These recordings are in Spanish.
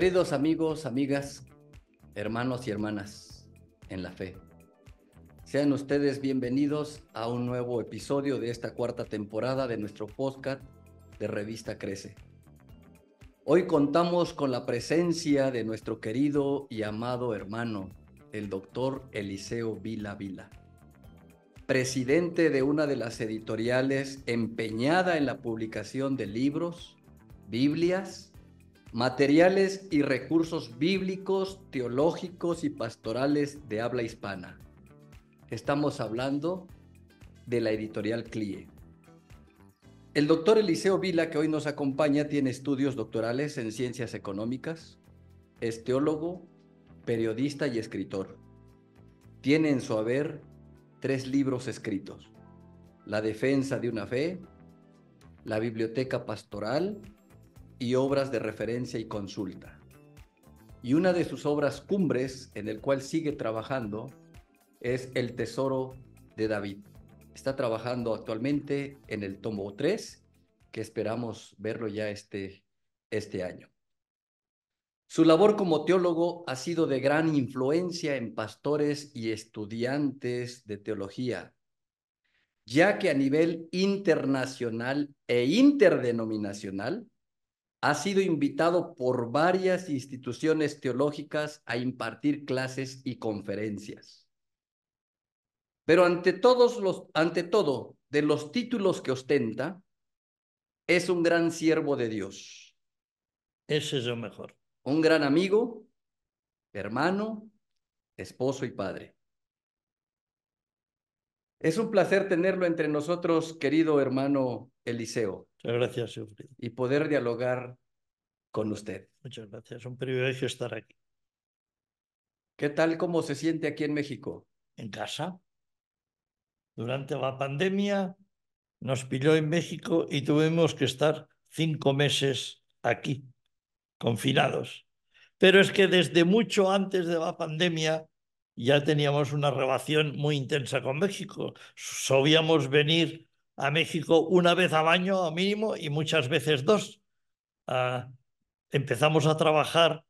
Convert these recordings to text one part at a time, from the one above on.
Queridos amigos, amigas, hermanos y hermanas en la fe, sean ustedes bienvenidos a un nuevo episodio de esta cuarta temporada de nuestro podcast de Revista Crece. Hoy contamos con la presencia de nuestro querido y amado hermano, el doctor Eliseo Vila Vila, presidente de una de las editoriales empeñada en la publicación de libros, Biblias, Materiales y recursos bíblicos, teológicos y pastorales de habla hispana. Estamos hablando de la editorial CLIE. El doctor Eliseo Vila, que hoy nos acompaña, tiene estudios doctorales en ciencias económicas, es teólogo, periodista y escritor. Tiene en su haber tres libros escritos, La defensa de una fe, La biblioteca pastoral y obras de referencia y consulta. Y una de sus obras cumbres, en el cual sigue trabajando, es El Tesoro de David. Está trabajando actualmente en el tomo 3, que esperamos verlo ya este, este año. Su labor como teólogo ha sido de gran influencia en pastores y estudiantes de teología, ya que a nivel internacional e interdenominacional ha sido invitado por varias instituciones teológicas a impartir clases y conferencias. Pero ante todos los ante todo, de los títulos que ostenta, es un gran siervo de Dios. Ese es lo mejor. Un gran amigo, hermano, esposo y padre. Es un placer tenerlo entre nosotros, querido hermano Eliseo. Muchas gracias, Y poder dialogar con usted. Muchas gracias, es un privilegio estar aquí. ¿Qué tal, cómo se siente aquí en México? En casa. Durante la pandemia nos pilló en México y tuvimos que estar cinco meses aquí, confinados. Pero es que desde mucho antes de la pandemia ya teníamos una relación muy intensa con México. Solíamos venir a México una vez al año a mínimo y muchas veces dos. Ah, empezamos a trabajar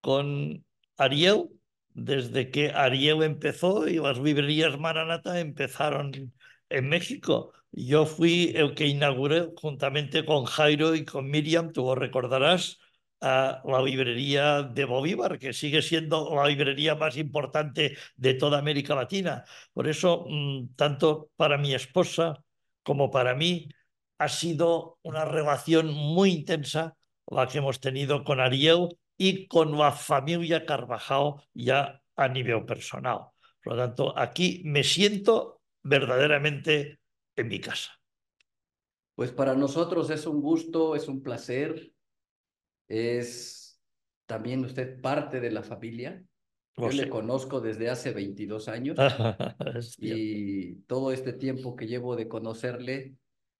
con Ariel desde que Ariel empezó y las librerías Maranata empezaron en México. Yo fui el que inauguré juntamente con Jairo y con Miriam, tú lo recordarás, a la librería de Bolívar, que sigue siendo la librería más importante de toda América Latina. Por eso, mm, tanto para mi esposa como para mí, ha sido una relación muy intensa la que hemos tenido con Ariel y con la familia Carvajal ya a nivel personal. Por lo tanto, aquí me siento verdaderamente en mi casa. Pues para nosotros es un gusto, es un placer es también usted parte de la familia. Yo le conozco desde hace 22 años y todo este tiempo que llevo de conocerle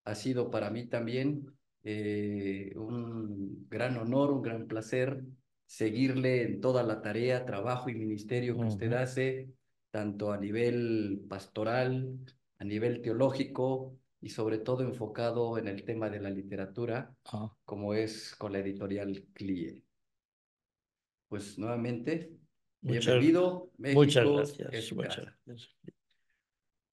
ha sido para mí también eh, un gran honor, un gran placer seguirle en toda la tarea, trabajo y ministerio que usted hace, tanto a nivel pastoral, a nivel teológico, y sobre todo enfocado en el tema de la literatura, ah. como es con la editorial CLIE. Pues nuevamente, bienvenido. muchas gracias.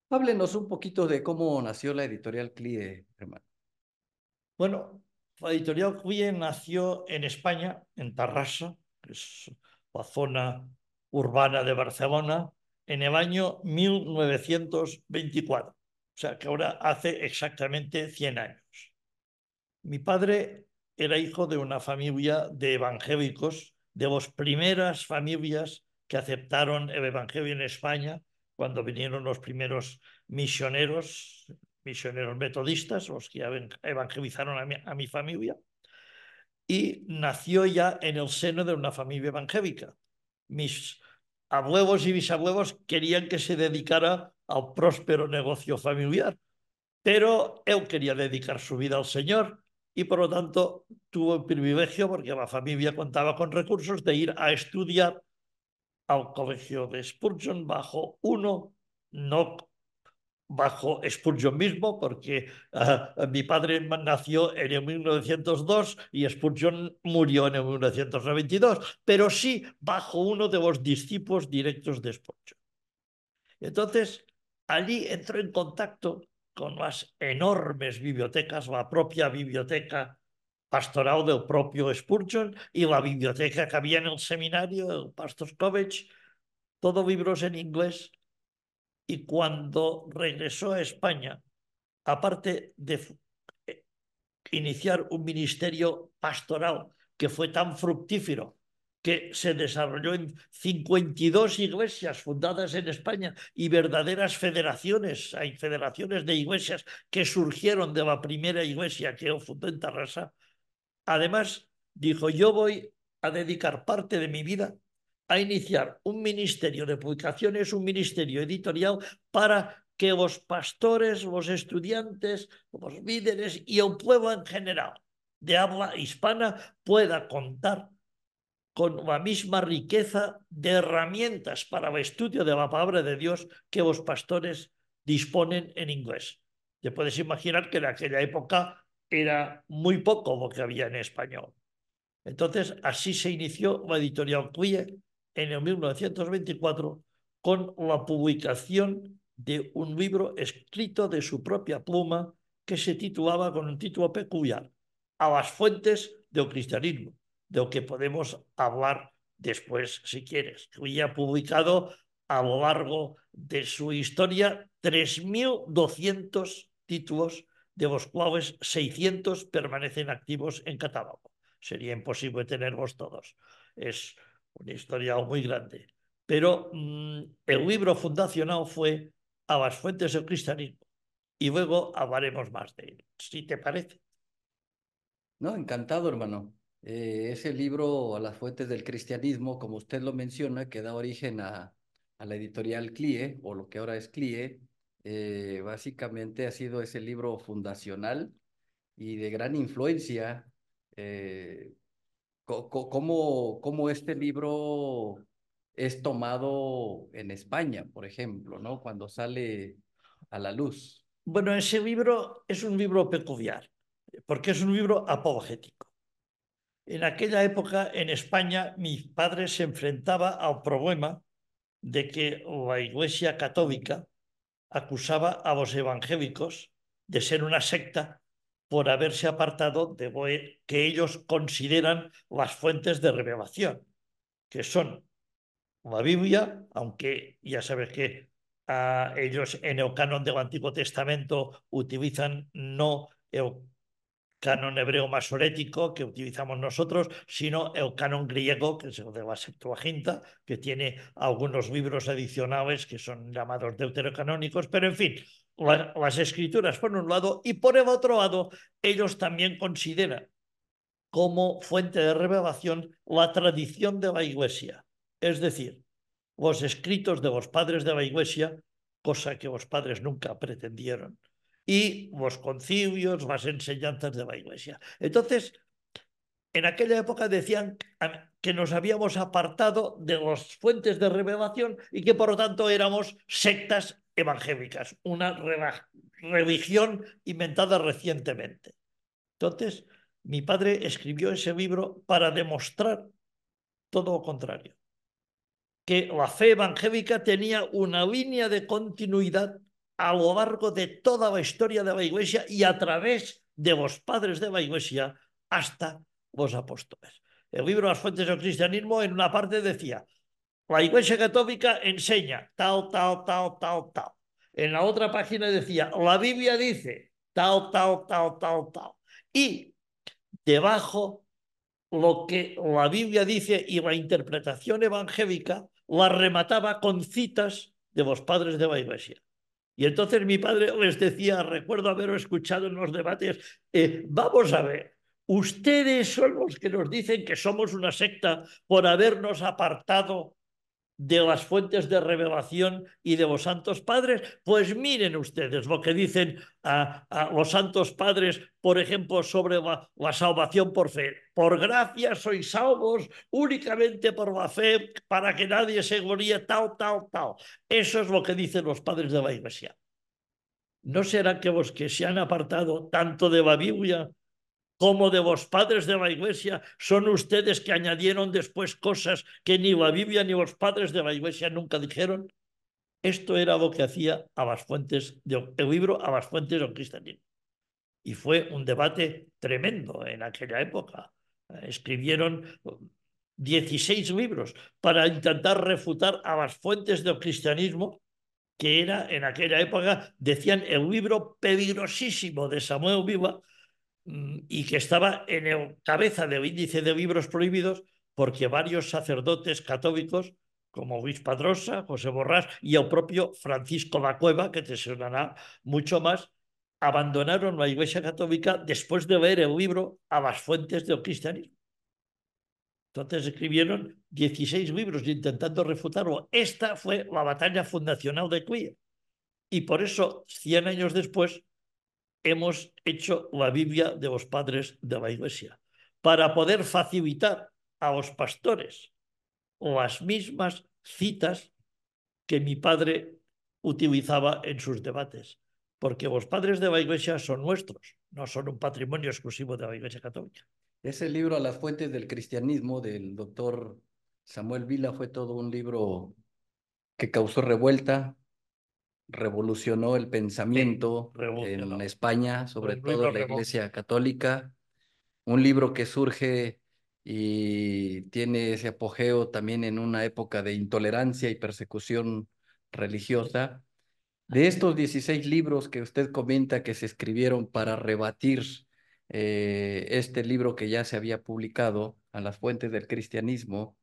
Háblenos un poquito de cómo nació la editorial CLIE, hermano. Bueno, la editorial CLIE nació en España, en Tarrasa, que es la zona urbana de Barcelona, en el año 1924. O sea, que ahora hace exactamente 100 años. Mi padre era hijo de una familia de evangélicos, de las primeras familias que aceptaron el Evangelio en España cuando vinieron los primeros misioneros, misioneros metodistas, los que evangelizaron a mi, a mi familia, y nació ya en el seno de una familia evangélica. Mis abuelos y bisabuelos querían que se dedicara al próspero negocio familiar. Pero él quería dedicar su vida al Señor y por lo tanto tuvo el privilegio, porque la familia contaba con recursos, de ir a estudiar al colegio de Spurgeon bajo uno, no bajo Spurgeon mismo, porque uh, mi padre nació en el 1902 y Spurgeon murió en el 1992, pero sí bajo uno de los discípulos directos de Spurgeon. Entonces, allí entró en contacto con las enormes bibliotecas, la propia biblioteca pastoral del propio Spurgeon y la biblioteca que había en el seminario, el Pastors College, todo libros en inglés. Y cuando regresó a España, aparte de eh, iniciar un ministerio pastoral que fue tan fructífero que se desarrolló en 52 iglesias fundadas en España y verdaderas federaciones. Hay federaciones de iglesias que surgieron de la primera iglesia que fundó en Tarrasa. Además, dijo, yo voy a dedicar parte de mi vida a iniciar un ministerio de publicaciones, un ministerio editorial para que los pastores, los estudiantes, los líderes y el pueblo en general de habla hispana pueda contar con la misma riqueza de herramientas para el estudio de la palabra de Dios que los pastores disponen en inglés. Te puedes imaginar que en aquella época era muy poco lo que había en español. Entonces, así se inició la editorial CLIE en el 1924 con la publicación de un libro escrito de su propia pluma que se titulaba con un título peculiar, A las fuentes del cristianismo de lo que podemos hablar después, si quieres. que ha publicado a lo largo de su historia 3.200 títulos, de los cuales 600 permanecen activos en catálogo. Sería imposible tenerlos todos. Es una historia muy grande. Pero mm, el libro fundacional fue A las fuentes del cristianismo. Y luego hablaremos más de él, si te parece. No, encantado, hermano. Eh, ese libro, A las fuentes del cristianismo, como usted lo menciona, que da origen a, la editorial CLIE, o lo que ahora es CLIE, eh, básicamente ha sido ese libro fundacional y de gran influencia. Eh, cómo, este libro es tomado en España, por ejemplo, ¿no? Cuando sale a la luz. Bueno, ese libro es un libro peculiar, porque es un libro apologético. En aquella época, en España, mi padre se enfrentaba al problema de que la Iglesia Católica acusaba a los evangélicos de ser una secta por haberse apartado de que ellos consideran las fuentes de revelación, que son la Biblia, aunque ya sabes que ah, ellos en el canon del Antiguo Testamento utilizan no canon hebreo masorético que utilizamos nosotros, sino el canon griego, que es el de la Septuaginta, que tiene algunos libros adicionales que son llamados deuterocanónicos, pero en fin, las escrituras por un lado y por el otro lado, ellos también consideran como fuente de revelación la tradición de la Iglesia, es decir, los escritos de los padres de la Iglesia, cosa que los padres nunca pretendieron y los concilios, las enseñanzas de la Iglesia. Entonces, en aquella época decían que nos habíamos apartado de las fuentes de revelación y que por lo tanto éramos sectas evangélicas, una religión inventada recientemente. Entonces, mi padre escribió ese libro para demostrar todo lo contrario, que la fe evangélica tenía una línea de continuidad a lo largo de toda la historia de la Iglesia y a través de los padres de la Iglesia hasta los apóstoles. El libro Las fuentes del cristianismo en una parte decía, la Iglesia católica enseña tal, tal, tal, tal, tal. En la otra página decía, la Biblia dice tal, tal, tal, tal, tal. Y debajo lo que la Biblia dice y la interpretación evangélica la remataba con citas de los padres de la Iglesia. Y entonces mi padre les decía, recuerdo haberlo escuchado en los debates, eh, vamos a ver, ustedes son los que nos dicen que somos una secta por habernos apartado de las fuentes de revelación y de los santos padres, pues miren ustedes lo que dicen a, los santos padres, por ejemplo, sobre la, salvación por fe. Por gracia sois salvos únicamente por la fe, para que nadie se gloríe, tal, tal, tal. Eso es lo que dicen los padres de la iglesia. ¿no será que vos que se han apartado tanto de la Biblia como de vos padres de la iglesia, son ustedes que añadieron después cosas que ni la Biblia ni los padres de la iglesia nunca dijeron? Esto era lo que hacía a las fuentes de, el libro a las fuentes del cristianismo. Y fue un debate tremendo en aquella época. Escribieron 16 libros para intentar refutar a las fuentes del cristianismo, que era en aquella época, decían, el libro peligrosísimo de Samuel Viva, y que estaba en el cabeza del índice de libros prohibidos porque varios sacerdotes católicos como Luis Padrosa, José Borrás y el propio Francisco la Cueva, que te sonará mucho más, abandonaron la Iglesia Católica después de leer el libro a las fuentes del cristianismo. Entonces escribieron 16 libros intentando refutarlo. Esta fue la batalla fundacional de Queer. Y por eso, 100 años después, hemos hecho la Biblia de los padres de la Iglesia, para poder facilitar a los pastores las mismas citas que mi padre utilizaba en sus debates, porque los padres de la Iglesia son nuestros, no son un patrimonio exclusivo de la Iglesia Católica. Ese libro, A las fuentes del cristianismo, del doctor Samuel Vila, fue todo un libro que causó revuelta, revolucionó el pensamiento en España, sobre todo la Iglesia Católica. Un libro que surge y tiene ese apogeo también en una época de intolerancia y persecución religiosa. De estos 16 libros que usted comenta que se escribieron para rebatir eh, este libro que ya se había publicado, A las fuentes del cristianismo.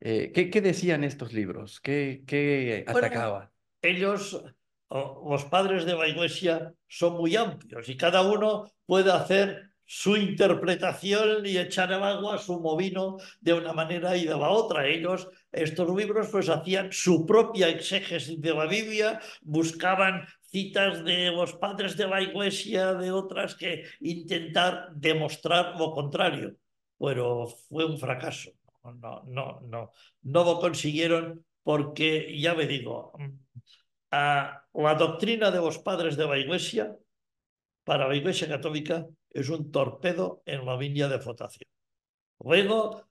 Eh, ¿qué, decían estos libros? ¿Qué, qué atacaba? ellos, los padres de la iglesia, son muy amplios y cada uno puede hacer su interpretación y echar al agua su movino de una manera y de la otra. Ellos, estos libros, pues hacían su propia exégesis de la Biblia, buscaban citas de los padres de la iglesia, de otras, que intentar demostrar lo contrario. Pero fue un fracaso. No, no, no, no lo consiguieron porque, ya me digo, a la doctrina de los padres de la iglesia, para la iglesia católica, es un torpedo en la línea de votación. Luego,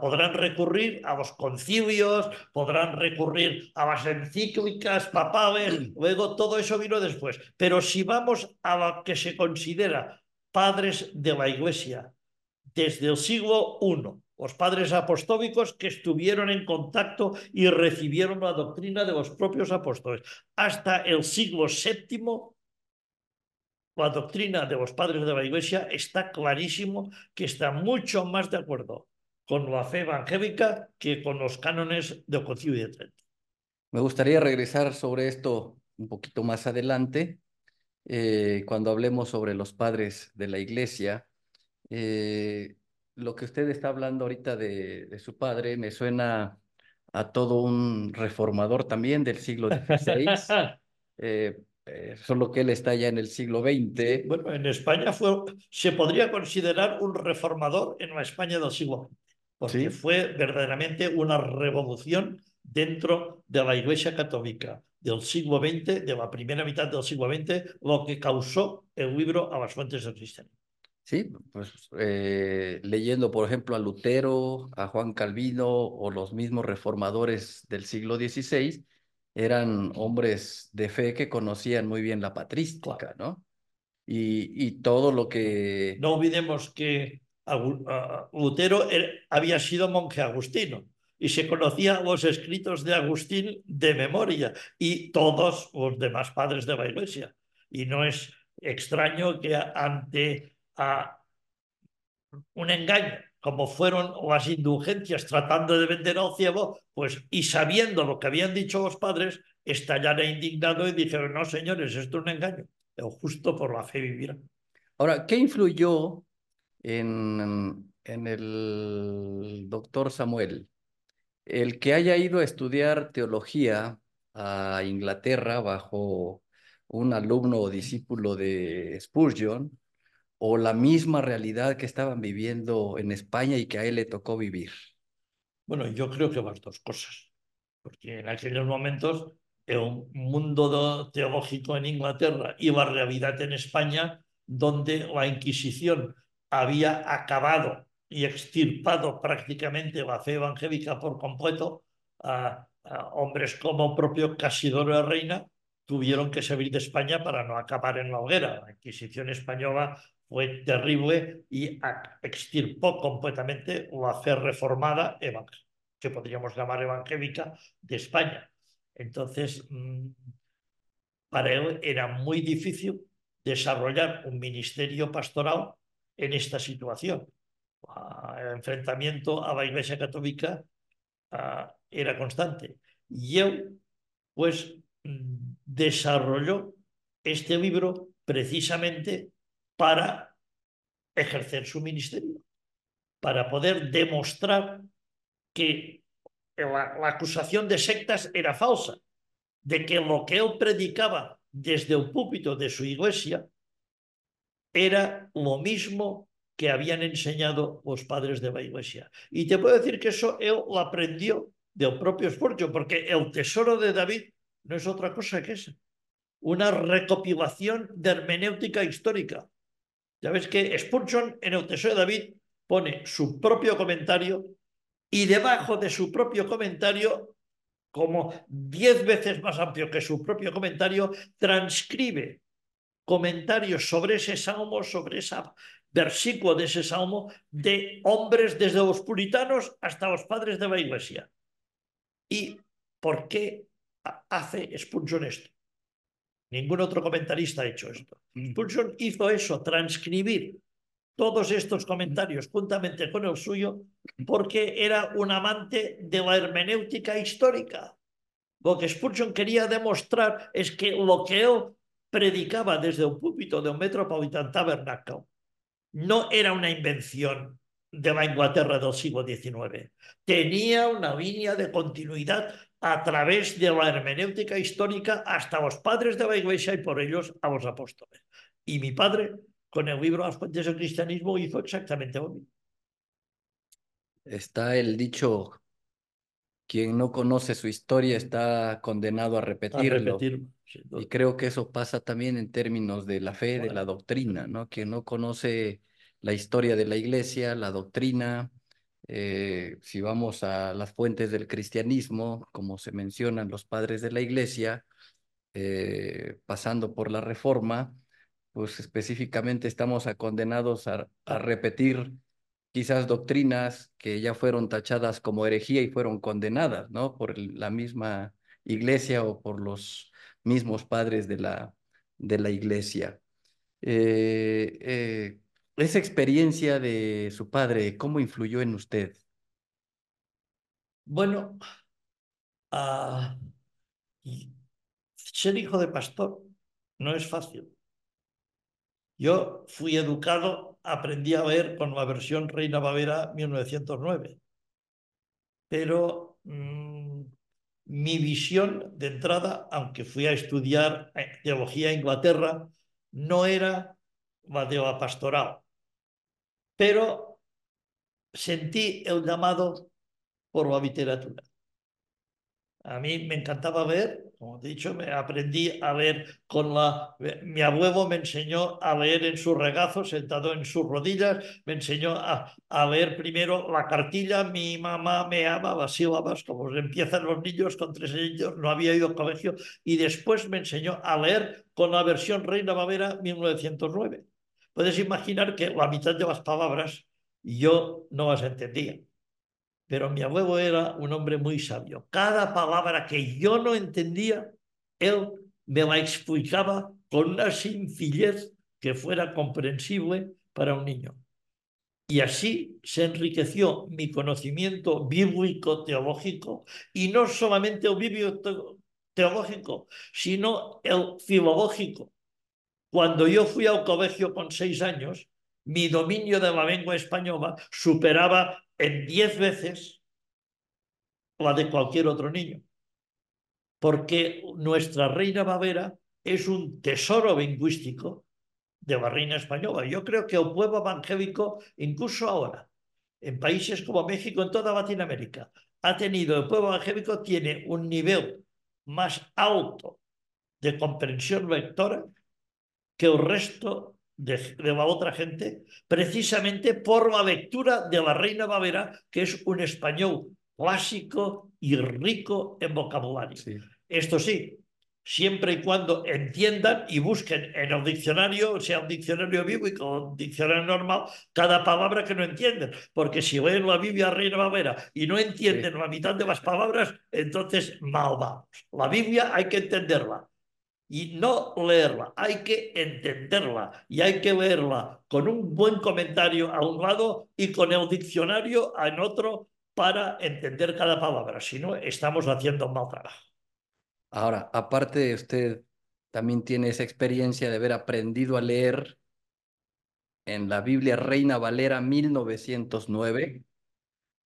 podrán recurrir a los concilios, podrán recurrir a las encíclicas papales, luego todo eso vino después. Pero si vamos a lo que se considera padres de la Iglesia desde el siglo I, los padres apostólicos que estuvieron en contacto y recibieron la doctrina de los propios apóstoles, hasta el siglo VII, la doctrina de los padres de la Iglesia está clarísimo que está mucho más de acuerdo con la fe evangélica que con los cánones del Concilio de Trento. Me gustaría regresar sobre esto un poquito más adelante, eh, cuando hablemos sobre los padres de la iglesia. Eh, lo que usted está hablando ahorita de, su padre me suena a todo un reformador también del siglo XVI, eh, solo que él está ya en el siglo XX. bueno, en España fue, se podría considerar un reformador en la España del siglo XX porque fue verdaderamente una revolución dentro de la Iglesia Católica del siglo XX, de la primera mitad del siglo XX, lo que causó el libro a las fuentes del cristianismo. Sí, pues eh, leyendo, por ejemplo, a Lutero, a Juan Calvino o los mismos reformadores del siglo XVI, eran hombres de fe que conocían muy bien la patrística, ¿no? Y, y todo lo que... No olvidemos que Lutero había sido monje agustino y se conocía los escritos de Agustín de memoria y todos los demás padres de la iglesia. Y no es extraño que ante un engaño, como fueron las indulgencias tratando de vender al ciego, pues y sabiendo lo que habían dicho los padres, estallara indignado y dijeron, no señores, esto es un engaño, el justo por la fe vivirá. Ahora, ¿qué influyó en, en el doctor Samuel, el que haya ido a estudiar teología a Inglaterra bajo un alumno o discípulo de Spurgeon, o la misma realidad que estaban viviendo en España y que a él le tocó vivir? Bueno, yo creo que las dos cosas, porque en aquellos momentos el mundo teológico en Inglaterra y la realidad en España, donde la Inquisición había acabado y extirpado prácticamente la fe evangélica por completo, a, hombres como propio Casidoro de Reina tuvieron que salir de España para no acabar en la hoguera. La Inquisición española fue terrible y extirpó completamente la fe reformada, que podríamos llamar evangélica, de España. Entonces, mm, para él era muy difícil desarrollar un ministerio pastoral en esta situación. El enfrentamiento a la Iglesia Católica ah, era constante. Y él, pues, mm, desarrolló este libro precisamente para ejercer su ministerio, para poder demostrar que la, acusación de sectas era falsa, de que lo que él predicaba desde el púlpito de su iglesia era lo mismo que habían enseñado los padres de la iglesia. Y te puedo decir que eso él lo aprendió del propio esfuerzo, porque el tesoro de David no es otra cosa que eso, una recopilación de hermenéutica histórica. Ya ves que Spurgeon en el tesoro de David pone su propio comentario y debajo de su propio comentario, como diez veces más amplio que su propio comentario, transcribe comentarios sobre ese salmo, sobre ese versículo de ese salmo, de hombres desde los puritanos hasta los padres de la iglesia. ¿Y por qué hace Spurgeon esto? Ningún otro comentarista ha hecho esto. Mm. Spurgeon hizo eso, transcribir todos estos comentarios juntamente con el suyo porque era un amante de la hermenéutica histórica. Lo que Spurgeon quería demostrar es que lo que él predicaba desde un púlpito de un Metropolitan Tabernacle no era una invención de la Inglaterra del siglo XIX. Tenía una línea de continuidad a través de la hermenéutica histórica hasta los padres de la Iglesia y por ellos a los apóstoles. Y mi padre con el libro Las fuentes del cristianismo hizo exactamente lo mismo. Está el dicho, quien no conoce su historia está condenado a repetirlo. y creo que eso pasa también en términos de la fe, de la doctrina, ¿no? Quien no conoce la historia de la iglesia, la doctrina, eh, si vamos a las fuentes del cristianismo, como se mencionan los padres de la iglesia, eh, pasando por la reforma, pues específicamente estamos condenados a, repetir quizás doctrinas que ya fueron tachadas como herejía y fueron condenadas, ¿no? Por la misma iglesia o por los mismos padres de la, de la iglesia. Eh, eh, esa experiencia de su padre, ¿cómo influyó en usted? Bueno, ah, ser hijo de pastor no es fácil. Yo fui educado, aprendí a leer con la versión Reina Bavera 1909, pero mm, mi visión de entrada, aunque fui a estudiar eh, teología en Inglaterra, no era la de la pastoral, pero sentí el llamado por la literatura. A mí me encantaba ver, como he dicho, me aprendí a ver con la... Mi abuelo me enseñó a leer en su regazo, sentado en sus rodillas, me enseñó a, a leer primero la cartilla, mi mamá me ama las sílabas, como empiezan los niños con tres años, no había ido al colegio, y después me enseñó a leer con la versión Reina Bavera 1909. Puedes imaginar que la mitad de las palabras yo no las entendía pero mi abuelo era un hombre muy sabio. Cada palabra que yo no entendía, él me la explicaba con una sencillez que fuera comprensible para un niño. Y así se enriqueció mi conocimiento bíblico teológico, y no solamente el bíblico teológico, sino el filológico. Cuando yo fui al colegio con seis años, mi dominio de la lengua española superaba en diez veces la de cualquier otro niño. Porque nuestra reina Bavera es un tesoro lingüístico de la reina española. Yo creo que el pueblo evangélico, incluso ahora, en países como México, en toda Latinoamérica, ha tenido, el pueblo evangélico tiene un nivel más alto de comprensión lectora que el resto de, la otra gente, precisamente por la lectura de la Reina Bavera, que es un español clásico y rico en vocabulario. Esto sí, siempre y cuando entiendan y busquen en el diccionario, sea un diccionario bíblico o un diccionario normal, cada palabra que no entienden. Porque si leen la Biblia Reina Valera y no entienden la mitad de las palabras, entonces mal vamos. La Biblia hay que entenderla y no leerla, hay que entenderla y hay que leerla con un buen comentario a un lado y con el diccionario en otro para entender cada palabra. Si no, estamos haciendo un mal trabajo. Ahora, aparte de usted, también tiene esa experiencia de haber aprendido a leer en la Biblia Reina Valera 1909,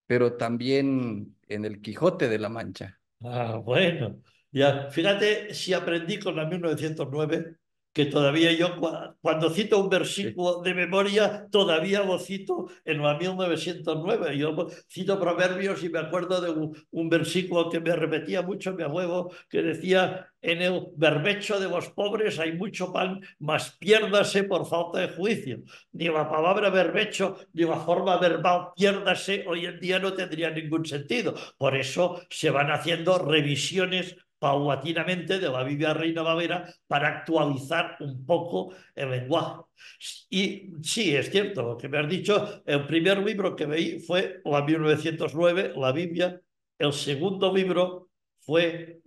pero también en el Quijote de la Mancha. Ah, bueno, ya, fíjate si aprendí con la 1909 que todavía yo cuando cito un versículo de memoria, todavía lo cito en la 1909. Yo cito proverbios y me acuerdo de un, versículo que me repetía mucho mi abuelo, que decía, en el berbecho de los pobres hay mucho pan, mas piérdase por falta de juicio. Ni la palabra berbecho, ni la forma verbal piérdase, hoy en día no tendría ningún sentido. Por eso se van haciendo revisiones paulatinamente de la Biblia Reina Valera para actualizar un poco el lenguaje. Y sí, es cierto lo que me has dicho, el primer libro que veí fue la 1909, la Biblia, el segundo libro fue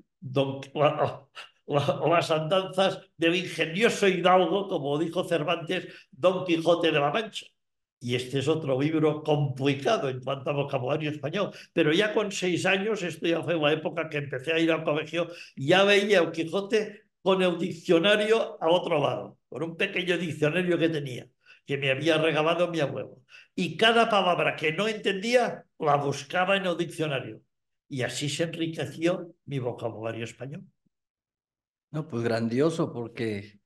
las andanzas del ingenioso hidalgo, como dijo Cervantes, Don Quijote de la Mancha. Y este es otro libro complicado en cuanto a vocabulario español. Pero ya con seis años, esto ya fue la época que empecé a ir al colegio, ya veía el Quijote con el diccionario a otro lado, con un pequeño diccionario que tenía, que me había regalado mi abuelo. Y cada palabra que no entendía, la buscaba en el diccionario. Y así se enriqueció mi vocabulario español. No, pues grandioso, porque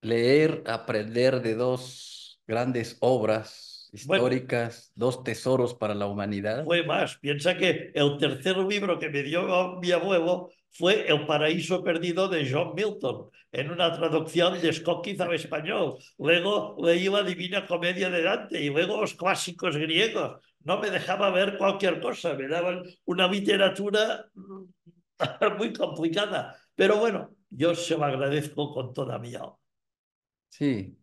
leer, aprender de dos grandes obras históricas, dos tesoros para la humanidad. Fue más, piensa que el tercer libro que me dio mi abuelo fue El paraíso perdido de John Milton, en una traducción de Scockiz al español. Luego leí la Divina Comedia de Dante y luego los clásicos griegos. No me dejaba ver cualquier cosa, me daban una literatura muy complicada. Pero bueno, yo se lo agradezco con toda mi alma. Sí,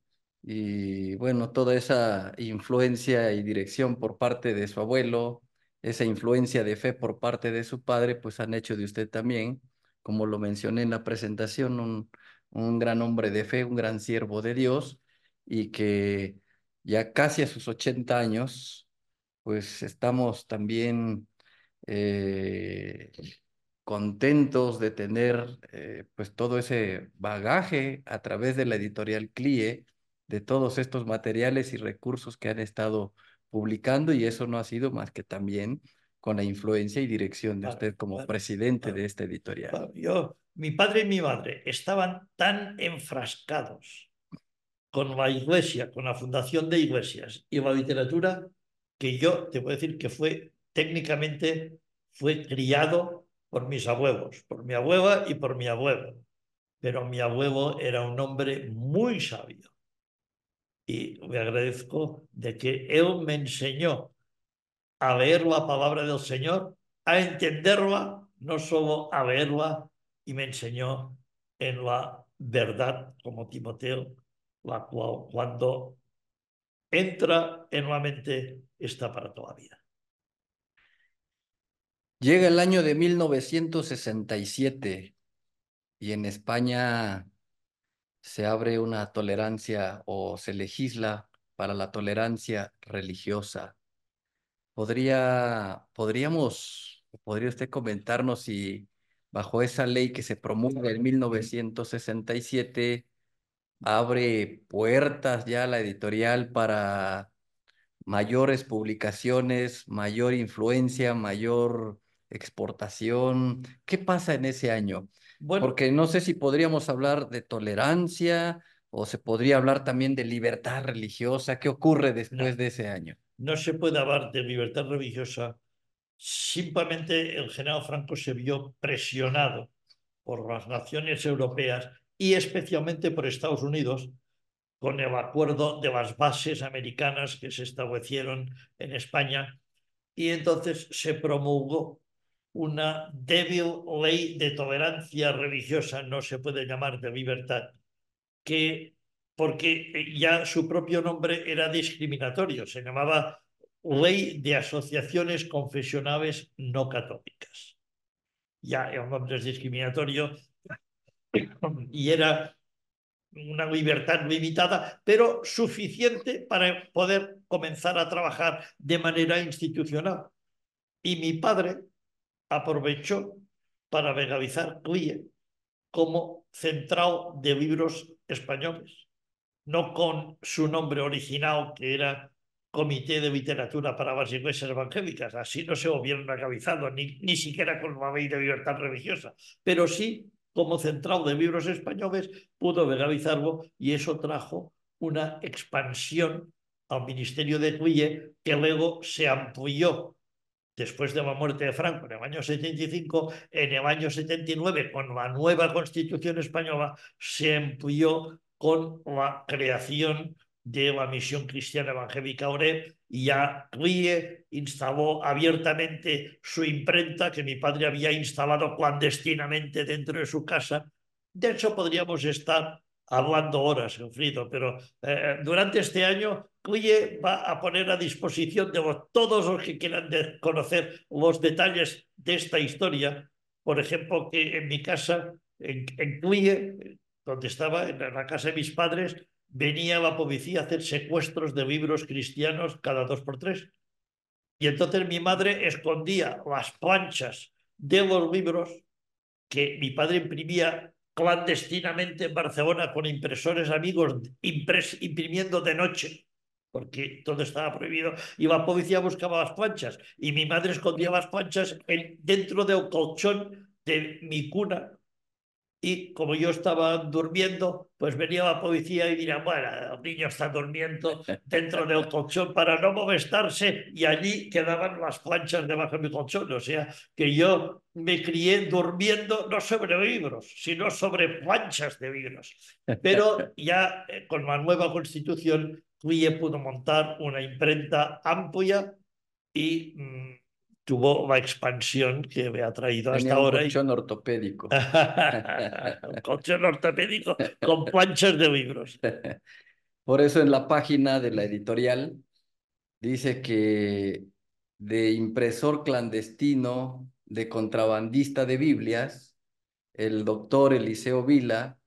y bueno, toda esa influencia y dirección por parte de su abuelo, esa influencia de fe por parte de su padre, pues han hecho de usted también, como lo mencioné en la presentación, un, un gran hombre de fe, un gran siervo de Dios, y que ya casi a sus 80 años, pues estamos también eh, contentos de tener eh, pues todo ese bagaje a través de la editorial CLIE, de todos estos materiales y recursos que han estado publicando y eso no ha sido más que también con la influencia y dirección de usted como presidente de esta editorial. Yo, mi padre y mi madre estaban tan enfrascados con la iglesia, con la fundación de iglesias y la literatura, que yo te puedo decir que fue técnicamente, fue criado por mis abuelos, por mi abuela y por mi abuelo. Pero mi abuelo era un hombre muy sabio y me agradezco de que Él me enseñó a leer la palabra del Señor, a entenderla, no solo a leerla, y me enseñó en la verdad como Timoteo, la cual cuando entra en la mente está para toda la vida. Llega el año de 1967 y en España se abre una tolerancia o se legisla para la tolerancia religiosa. ¿Podría, podríamos, podría usted comentarnos si bajo esa ley que se promulga en 1967 abre puertas ya a la editorial para mayores publicaciones, mayor influencia, mayor exportación? ¿Qué pasa en ese año? Porque no sé si podríamos hablar de tolerancia o se podría hablar también de libertad religiosa. ¿Qué ocurre después de ese año? No se puede hablar de libertad religiosa. Simplemente el general Franco se vio presionado por las naciones europeas y especialmente por Estados Unidos, con el acuerdo de las bases americanas que se establecieron en España, y entonces se promulgó una débil ley de tolerancia religiosa, no se puede llamar de libertad, que porque ya su propio nombre era discriminatorio, se llamaba Ley de Asociaciones Confesionales No Católicas. Ya el nombre es discriminatorio y era una libertad limitada, pero suficiente para poder comenzar a trabajar de manera institucional. Y mi padre aprovechó para legalizar CLIE como central de libros españoles, no con su nombre original, que era Comité de Literatura para las Iglesias Evangélicas. Así no se hubieran legalizado, ni, ni siquiera con la ley de libertad religiosa, pero sí como central de libros españoles pudo legalizarlo y eso trajo una expansión al Ministerio de Tuille que luego se amplió después de la muerte de Franco en el año 75, en el año 79, con la nueva Constitución española, se amplió con la creación de la misión cristiana evangélica ORE y ya instaló abiertamente su imprenta que mi padre había instalado clandestinamente dentro de su casa. De hecho, podríamos estar hablando horas, Frido, pero eh, durante este año Clie va a poner a disposición de todos los que quieran conocer los detalles de esta historia. Por ejemplo, que en mi casa, en, en Clie, donde estaba, en la casa de mis padres, venía la policía a hacer secuestros de libros cristianos cada dos por tres. Y entonces mi madre escondía las planchas de los libros que mi padre imprimía clandestinamente en Barcelona con impresores amigos, imprimiendo de noche, porque todo estaba prohibido, y la policía buscaba las planchas, y mi madre escondía las planchas dentro del colchón de mi cuna y como yo estaba durmiendo, pues venía la policía y diría, bueno, el niño está durmiendo dentro del colchón para no molestarse y allí quedaban las planchas debajo de mi colchón. O sea, que yo me crié durmiendo no sobre libros, sino sobre planchas de libros. Pero ya eh, con la nueva constitución, Clie pudo montar una imprenta amplia y... Mm, tuvo la expansión que me ha traído hasta ahora. Un colchón ortopédico. un colchón ortopédico con planchas de libros. Por eso en la página de la editorial dice que de impresor clandestino, de contrabandista de Biblias, el doctor Eliseo Vila,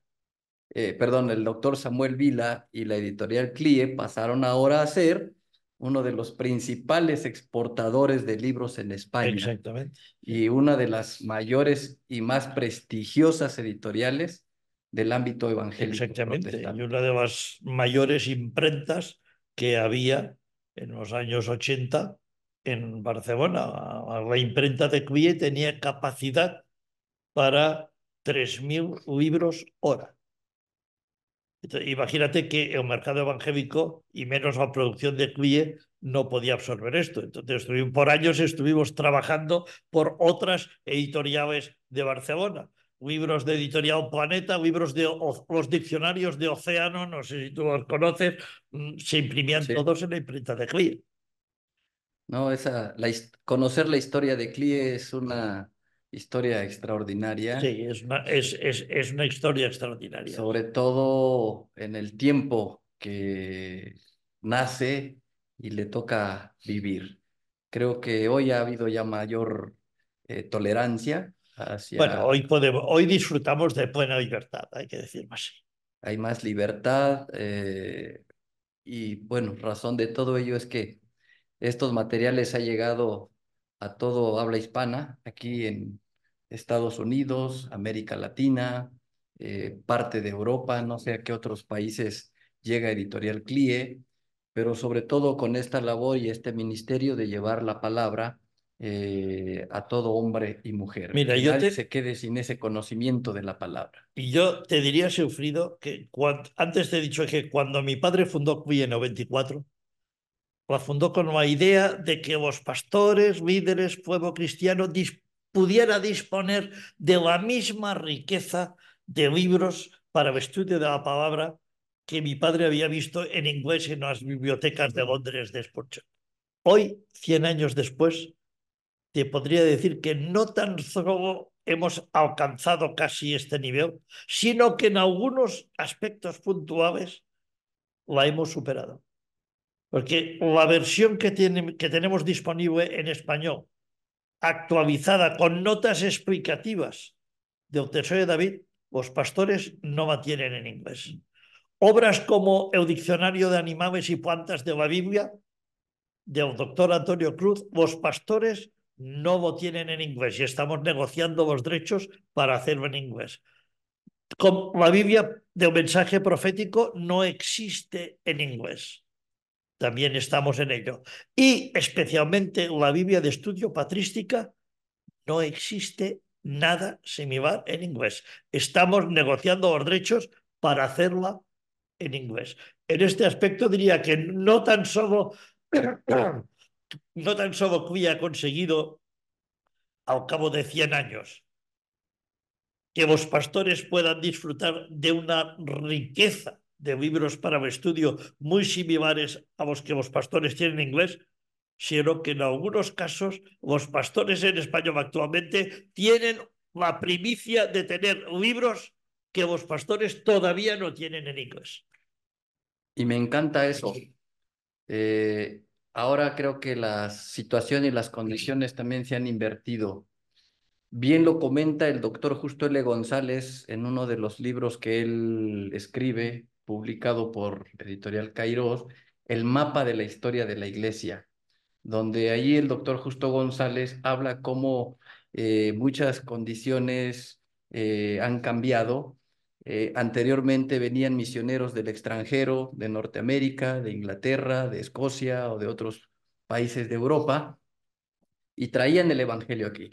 eh, perdón, el doctor Samuel Vila y la editorial CLIE pasaron ahora a ser uno de los principales exportadores de libros en España. Exactamente. Y una de las mayores y más prestigiosas editoriales del ámbito evangélico. Exactamente. Y una de las mayores imprentas que había en los años 80 en Barcelona. La imprenta de Clie tenía capacidad para 3.000 libros hora. Imagínate que el mercado evangélico y menos la producción de CLIE no podía absorber esto. Entonces, por años estuvimos trabajando por otras editoriales de Barcelona. Libros de Editorial Planeta, libros de los diccionarios de Océano, no sé si tú los conoces, mm, se imprimían todos en la imprenta de CLIE. No, esa, conocer la historia de CLIE es una historia extraordinaria. Sí, es una, es, es, es una historia extraordinaria. Sobre todo en el tiempo que nace y le toca vivir. Creo que hoy ha habido ya mayor eh, tolerancia hacia... Bueno, hoy, podemos, hoy disfrutamos de plena libertad, hay que decirlo así. Hay más libertad eh, y bueno, razón de todo ello es que estos materiales han llegado a todo habla hispana aquí en, Estados Unidos, América Latina, eh, parte de Europa, no sé a qué otros países llega Editorial CLIE, pero sobre todo con esta labor y este ministerio de llevar la palabra eh, a todo hombre y mujer. Mira, yo te... se quede sin ese conocimiento de la palabra. Y yo te diría, Sufrido, que antes te he dicho que cuando mi padre fundó CLIE en 94, la fundó con la idea de que los pastores, líderes, pueblo cristiano pudiera disponer de la misma riqueza de libros para el estudio de la palabra que mi padre había visto en inglés en las bibliotecas de Londres de Spurgeon. Hoy, 100 años después, te podría decir que no tan solo hemos alcanzado casi este nivel, sino que en algunos aspectos puntuales la hemos superado. Porque la versión que, tiene, que tenemos disponible en español, actualizada con notas explicativas del Tesoro de David, los pastores no la tienen en inglés. Obras como el Diccionario de Animales y Plantas de la Biblia, del doctor Antonio Cruz, los pastores no lo tienen en inglés y estamos negociando los derechos para hacerlo en inglés. Con la Biblia del mensaje profético no existe en inglés. También estamos en ello. Y especialmente la Biblia de estudio patrística no existe nada similar en inglés. Estamos negociando los derechos para hacerla en inglés. En este aspecto diría que no tan solo no tan solo ha conseguido al cabo de 100 años que los pastores puedan disfrutar de una riqueza de libros para el estudio muy similares a los que los pastores tienen en inglés, sino que en algunos casos los pastores en español actualmente tienen la primicia de tener libros que los pastores todavía no tienen en inglés. Y me encanta eso. Eh, ahora creo que la situación y las condiciones también se han invertido. Bien lo comenta el doctor Justo L. González en uno de los libros que él escribe, publicado por Editorial Kairos, El mapa de la historia de la iglesia, donde ahí el doctor Justo González habla cómo eh, muchas condiciones eh, han cambiado eh, anteriormente venían misioneros del extranjero, de Norteamérica, de Inglaterra, de Escocia o de otros países de Europa y traían el Evangelio aquí.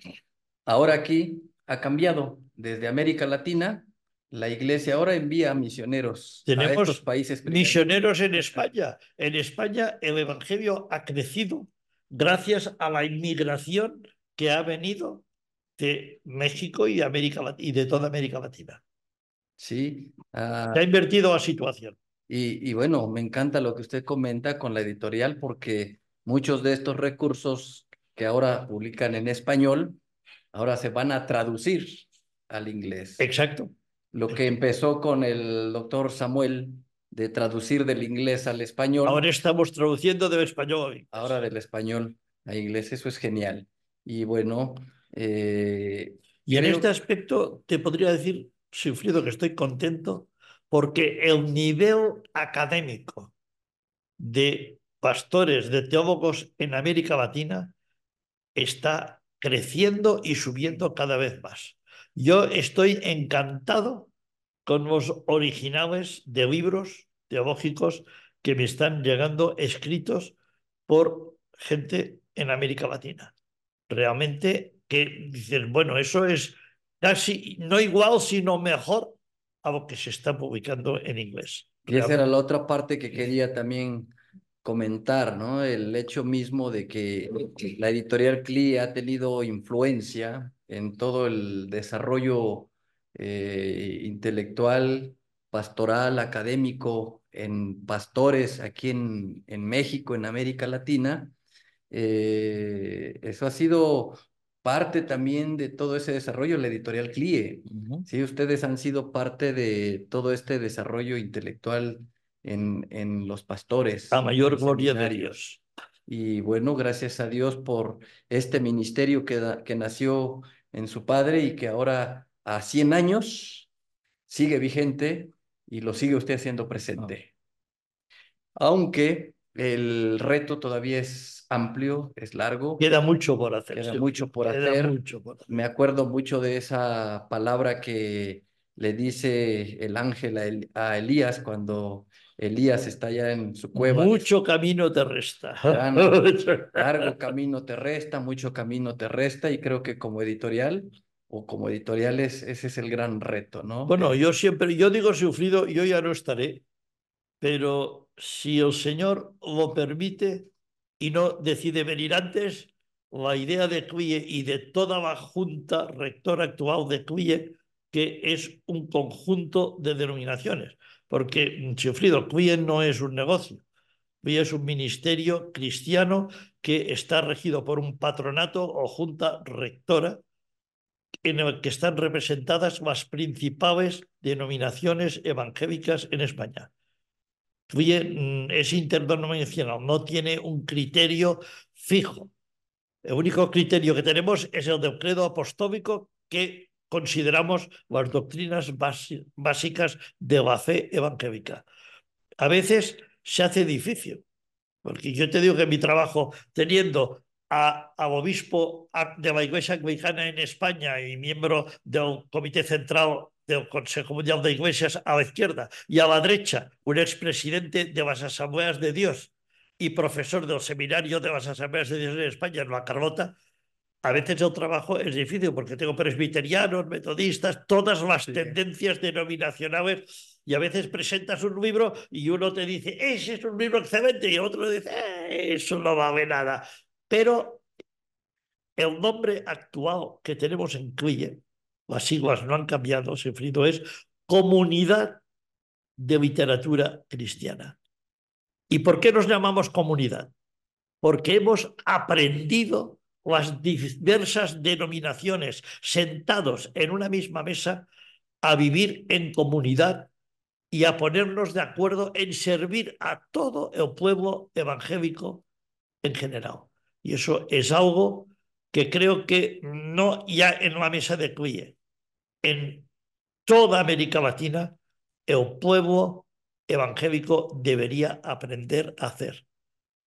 Ahora aquí ha cambiado. Desde América Latina, la iglesia ahora envía misioneros Tenemos a estos países. Misioneros en España. En España el Evangelio ha crecido gracias a la inmigración que ha venido de México y, América, y de toda América Latina. Sí. Se ha invertido la situación. Y, y, bueno, me encanta lo que usted comenta con la editorial porque muchos de estos recursos que ahora publican en español, ahora se van a traducir al inglés. Exacto. Lo que empezó con el doctor Samuel de traducir del inglés al español. Ahora estamos traduciendo del español. Ahora del español a inglés, eso es genial. Y bueno. Eh, y en este aspecto te podría decir sufrido que estoy contento porque el nivel académico de pastores, de teólogos en América Latina está creciendo y subiendo cada vez más. Yo estoy encantado con los originales de libros teológicos que me están llegando escritos por gente en América Latina. Realmente que dices, bueno, eso es casi no igual, sino mejor a lo que se está publicando en inglés. Y esa era la otra parte que quería también comentar, ¿no? El hecho mismo de que la editorial CLI ha tenido influencia en todo el desarrollo eh, intelectual, pastoral, académico, en pastores aquí en, en México, en América Latina. Eh, eso ha sido parte también de todo ese desarrollo, la editorial CLIE. Sí, ustedes han sido parte de todo este desarrollo intelectual en, en los pastores. A mayor gloria de Dios. Y bueno, gracias a Dios por este ministerio que, que nació en su padre y que ahora a 100 años sigue vigente y lo sigue usted haciendo presente. Ah. Aunque el reto todavía es amplio, es largo. Queda mucho por hacer. Queda mucho por, hacer. Me acuerdo mucho de esa palabra que le dice el ángel a, Elías cuando Elías está ya en su cueva. Mucho camino te resta. largo camino te resta, mucho camino te resta y creo que como editorial o como editoriales ese es el gran reto, ¿no? Bueno, yo siempre, yo digo sufrido, yo ya no estaré, pero si el Señor lo permite y no decide venir antes, la idea de CUIE y de toda la junta rectora actual de CUIE, que es un conjunto de denominaciones. Porque, Chifrido, CUIE no es un negocio. CUIE es un ministerio cristiano que está regido por un patronato o junta rectora en el que están representadas las principales denominaciones evangélicas en España. Mm, es interdenominacional, no tiene un criterio fijo. El único criterio que tenemos es el del credo apostólico que consideramos las doctrinas básicas de la fe evangélica. A veces se hace difícil, porque yo te digo que mi trabajo, teniendo a, al obispo de la Iglesia Anglicana en España y miembro del Comité Central del Consejo Mundial de Iglesias a la izquierda y a la derecha un expresidente de las Asambleas de Dios y profesor del Seminario de las Asambleas de Dios en España, en la Carlota, a veces el trabajo es difícil porque tengo presbiterianos, metodistas, todas las tendencias denominacionales y a veces presentas un libro y uno te dice, ese es un libro excelente y otro dice, eh, eso no vale nada. Pero el nombre actual que tenemos en CLIE, las siglas no han cambiado, Sefrido, es Comunidad de Literatura Cristiana. ¿Y por qué nos llamamos comunidad? Porque hemos aprendido las diversas denominaciones sentados en una misma mesa a vivir en comunidad y a ponernos de acuerdo en servir a todo el pueblo evangélico en general. Y eso es algo que creo que no ya en la mesa de CUIE, en toda América Latina, el pueblo evangélico debería aprender a hacer.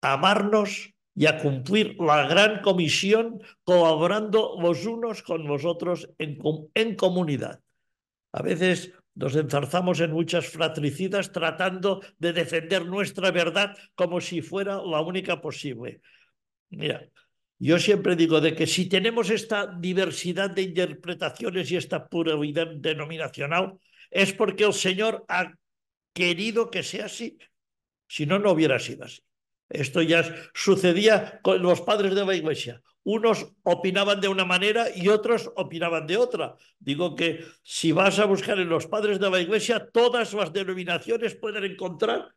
Amarnos y a cumplir la gran comisión colaborando los unos con los otros en, en comunidad. A veces nos enzarzamos en muchas fratricidas tratando de defender nuestra verdad como si fuera la única posible. Mira, yo siempre digo de que si tenemos esta diversidad de interpretaciones y esta pluralidad denominacional, es porque el Señor ha querido que sea así. Si no, no hubiera sido así. Esto ya sucedía con los padres de la iglesia. Unos opinaban de una manera y otros opinaban de otra. Digo que si vas a buscar en los padres de la iglesia, todas las denominaciones pueden encontrar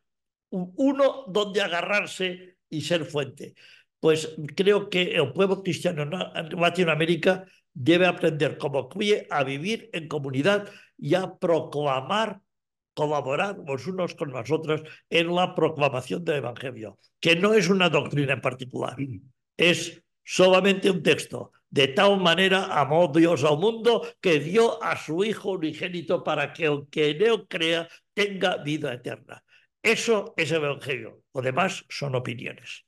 uno donde agarrarse y ser fuente. Pues creo que el pueblo cristiano en Latinoamérica debe aprender como CUIE a vivir en comunidad y a proclamar colaborar los unos con los otros en la proclamación del Evangelio, que no es una doctrina en particular, es solamente un texto. De tal manera amó Dios al mundo que dio a su Hijo unigénito para que el que crea tenga vida eterna. Eso es el Evangelio. Lo demás son opiniones.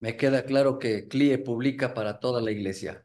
Me queda claro que CLIE publica para toda la iglesia,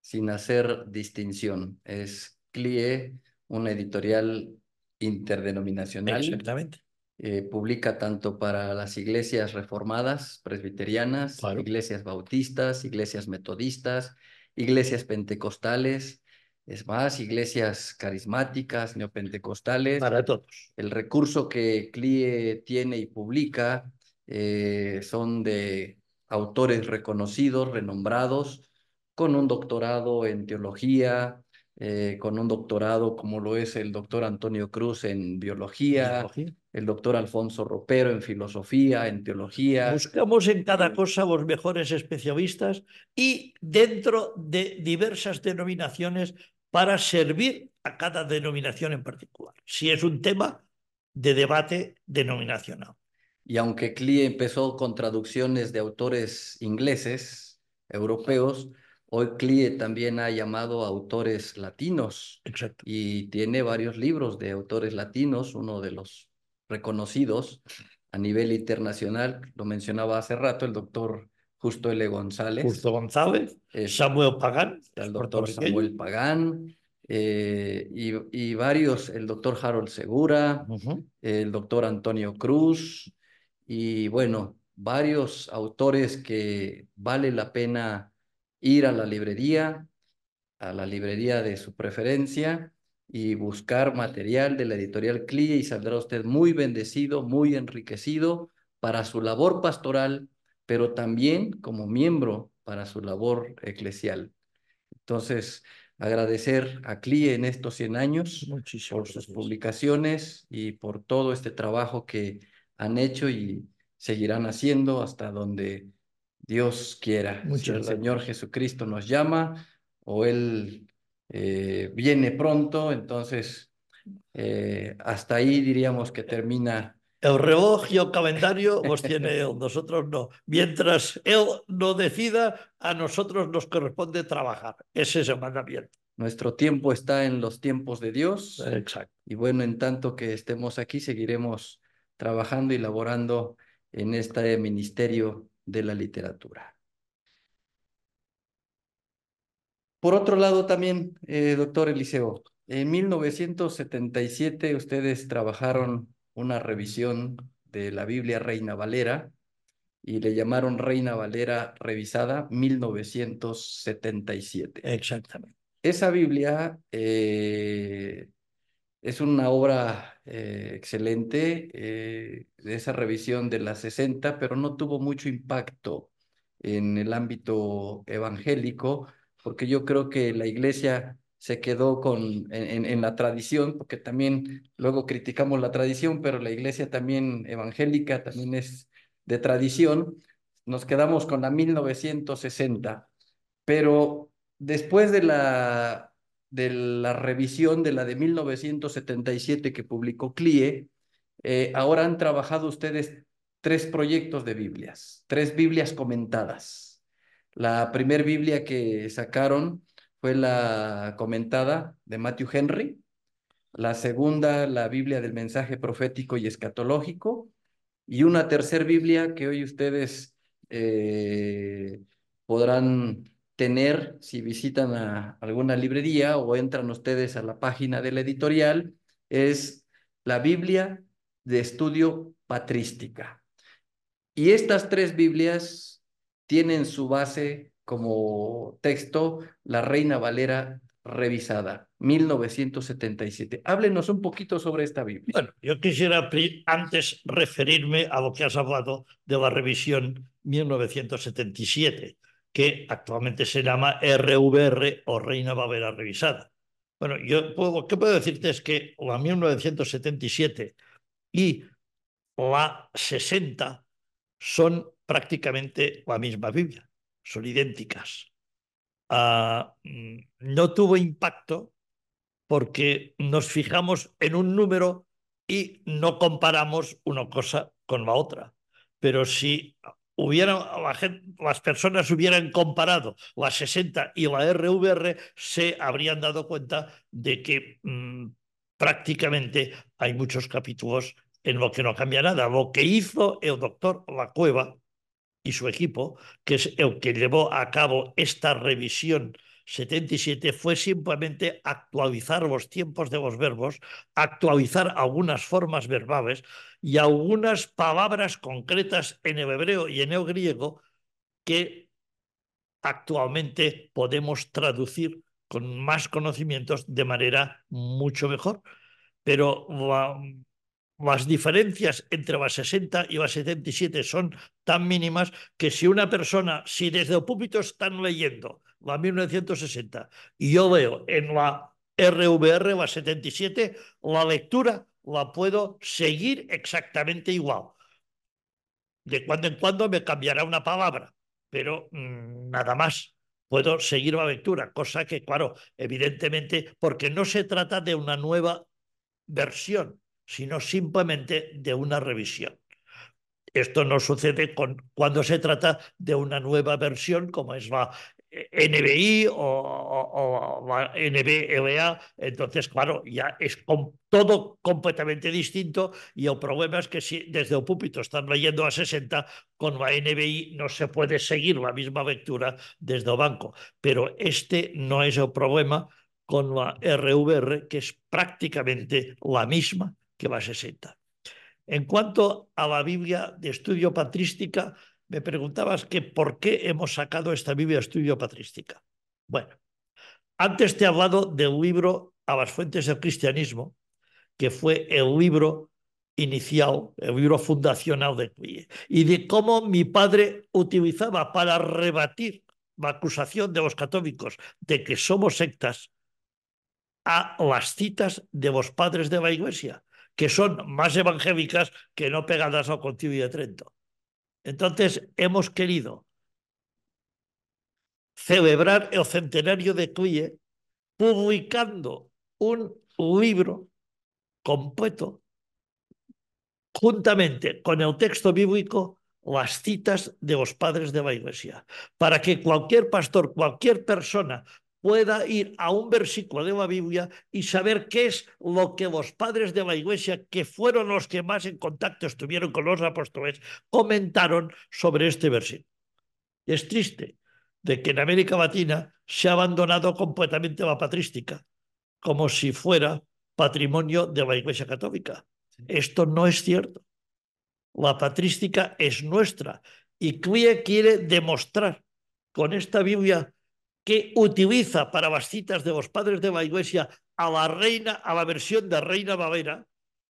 sin hacer distinción. Es CLIE, una editorial interdenominacional. Exactamente. Eh, publica tanto para las iglesias reformadas, presbiterianas, iglesias bautistas, iglesias metodistas, iglesias pentecostales, es más, iglesias carismáticas, neopentecostales. Para todos. El recurso que CLIE tiene y publica eh, son de autores reconocidos, renombrados, con un doctorado en teología, eh, con un doctorado como lo es el doctor Antonio Cruz en biología, el doctor Alfonso Ropero en filosofía, en teología. Buscamos en cada cosa los mejores especialistas y dentro de diversas denominaciones para servir a cada denominación en particular, si es un tema de debate denominacional. Y aunque CLI empezó con traducciones de autores ingleses, europeos, Hoy CLIE también ha llamado a autores latinos. Exacto. Y tiene varios libros de autores latinos, uno de los reconocidos a nivel internacional, lo mencionaba hace rato el doctor Justo L. González. Justo González, Samuel Pagán. El doctor Samuel Pagán. Eh, y, varios, el doctor Harold Segura, el doctor Antonio Cruz, y bueno, varios autores que vale la pena ir a la librería, a la librería de su preferencia y buscar material de la editorial CLIE y saldrá usted muy bendecido, muy enriquecido para su labor pastoral, pero también como miembro para su labor eclesial. Entonces, agradecer a CLIE en estos 100 años por sus publicaciones y por todo este trabajo que han hecho y seguirán haciendo hasta donde Dios quiera. si el Señor Jesucristo nos llama o Él eh, viene pronto, entonces eh, hasta ahí diríamos que termina. El reloj y el calendario los tiene Él, nosotros no. Mientras Él no decida, a nosotros nos corresponde trabajar. Ese es el mandamiento. Nuestro tiempo está en los tiempos de Dios. Exacto. Y bueno, en tanto que estemos aquí, seguiremos trabajando y laborando en este ministerio de la literatura. Por otro lado, también, eh, doctor Eliseo, en 1977 ustedes trabajaron una revisión de la Biblia Reina Valera y le llamaron Reina Valera Revisada 1977. Exactamente. Esa Biblia eh, es una obra eh, excelente de esa revisión de la 60, pero no tuvo mucho impacto en el ámbito evangélico porque yo creo que la iglesia se quedó con, en, la tradición, porque también luego criticamos la tradición, pero la iglesia también evangélica también es de tradición. Nos quedamos con la 1960, pero después de la, de la revisión de la de 1977 que publicó CLIE, eh, ahora han trabajado ustedes tres proyectos de Biblias, tres Biblias comentadas. La primer Biblia que sacaron fue la comentada de Matthew Henry. La segunda, la Biblia del mensaje profético y escatológico. Y una tercera Biblia que hoy ustedes eh, podrán tener si visitan alguna librería o entran ustedes a la página de la editorial, es la Biblia de estudio patrística. Y estas tres Biblias tiene en su base como texto la Reina Valera revisada, 1977. Háblenos un poquito sobre esta Biblia. Bueno, yo quisiera antes referirme a lo que has hablado de la revisión 1977, que actualmente se llama RVR o Reina Valera revisada. Bueno, yo puedo, ¿qué puedo decirte? Es que la 1977 y la 60 son prácticamente la misma Biblia, son idénticas. Ah, mm, no tuvo impacto porque nos fijamos en un número y no comparamos una cosa con la otra. Pero si las personas hubieran comparado la 60 y la RVR, se habrían dado cuenta de que mm, prácticamente hay muchos capítulos en lo que no cambia nada. Lo que hizo el doctor La Cueva y su equipo, que es el que llevó a cabo esta revisión 77 fue simplemente actualizar los tiempos de los verbos, actualizar algunas formas verbales y algunas palabras concretas en el hebreo y en el griego que actualmente podemos traducir con más conocimientos de manera mucho mejor. Pero las diferencias entre la 60 y la 77 son tan mínimas que si una persona, si desde el púlpito están leyendo la 1960 y yo veo en la RVR la 77, la lectura la puedo seguir exactamente igual. De cuando en cuando me cambiará una palabra, pero mm, nada más. Puedo seguir la lectura, cosa que, claro, evidentemente, porque no se trata de una nueva versión, sino simplemente de una revisión. Esto no sucede con, cuando se trata de una nueva versión, como es la NBI o, la NBLA. Entonces, claro, ya es todo completamente distinto y el problema es que si desde el púlpito están leyendo a 60, con la NBI no se puede seguir la misma lectura desde el banco. Pero este no es el problema con la RVR, que es prácticamente la misma que va a 60. En cuanto a la Biblia de estudio patrística, me preguntabas que por qué hemos sacado esta Biblia estudio patrística. Bueno, antes te he hablado del libro A las fuentes del cristianismo, que fue el libro inicial, el libro fundacional de CLIE, y de cómo mi padre utilizaba para rebatir la acusación de los católicos de que somos sectas a las citas de los padres de la Iglesia, que son más evangélicas que no pegadas al Concilio de Trento. Entonces, hemos querido celebrar el centenario de Clie publicando un libro completo juntamente con el texto bíblico las citas de los padres de la Iglesia, para que cualquier pastor, cualquier persona pueda ir a un versículo de la Biblia y saber qué es lo que los padres de la Iglesia, que fueron los que más en contacto estuvieron con los apóstoles, comentaron sobre este versículo. Es triste de que en América Latina se ha abandonado completamente la patrística, como si fuera patrimonio de la Iglesia Católica. Esto no es cierto. La patrística es nuestra y Clie quiere demostrar con esta Biblia que utiliza para las citas de los padres de la Iglesia a la reina, a la versión de Reina Valera,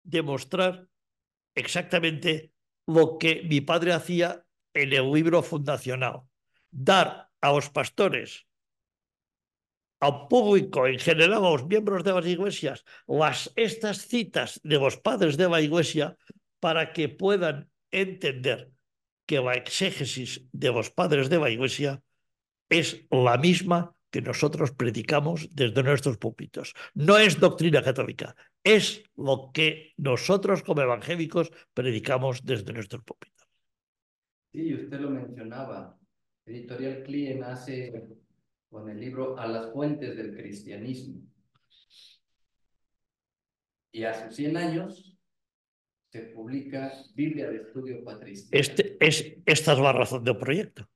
demostrar exactamente lo que mi padre hacía en el libro fundacional. Dar a los pastores, al público en general, a los miembros de las iglesias, las, estas citas de los padres de la iglesia para que puedan entender que la exégesis de los padres de la iglesia es la misma que nosotros predicamos desde nuestros púlpitos. No es doctrina católica, es lo que nosotros como evangélicos predicamos desde nuestros púlpitos. Sí, usted lo mencionaba. Editorial CLIE nace con el libro A las fuentes del cristianismo. Y a sus 100 años se publica Biblia de Estudio Patrístico. Este, es, esta es la razón del proyecto.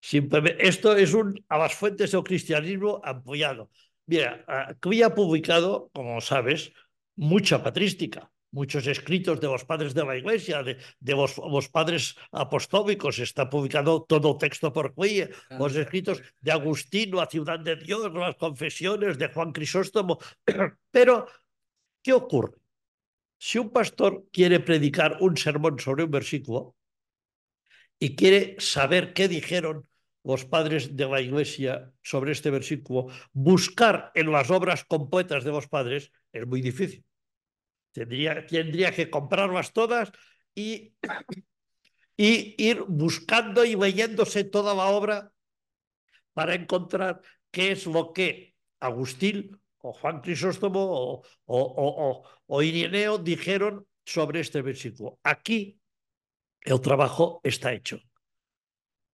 Simplemente, esto es un a las fuentes del cristianismo apoyado. Mira, aquí ha publicado, como sabes, mucha patrística, muchos escritos de los padres de la iglesia, de, de los, los, padres apostólicos. Está publicado todo texto por Cuille, los escritos de Agustino, a Ciudad de Dios, las confesiones de Juan Crisóstomo. Pero, ¿qué ocurre? Si un pastor quiere predicar un sermón sobre un versículo y quiere saber qué dijeron los padres de la iglesia sobre este versículo, buscar en las obras completas de los padres es muy difícil. Tendría, tendría que comprarlas todas y, y ir buscando y leyéndose toda la obra para encontrar qué es lo que Agustín o Juan Crisóstomo o, o, o, o, Ireneo dijeron sobre este versículo. Aquí el trabajo está hecho.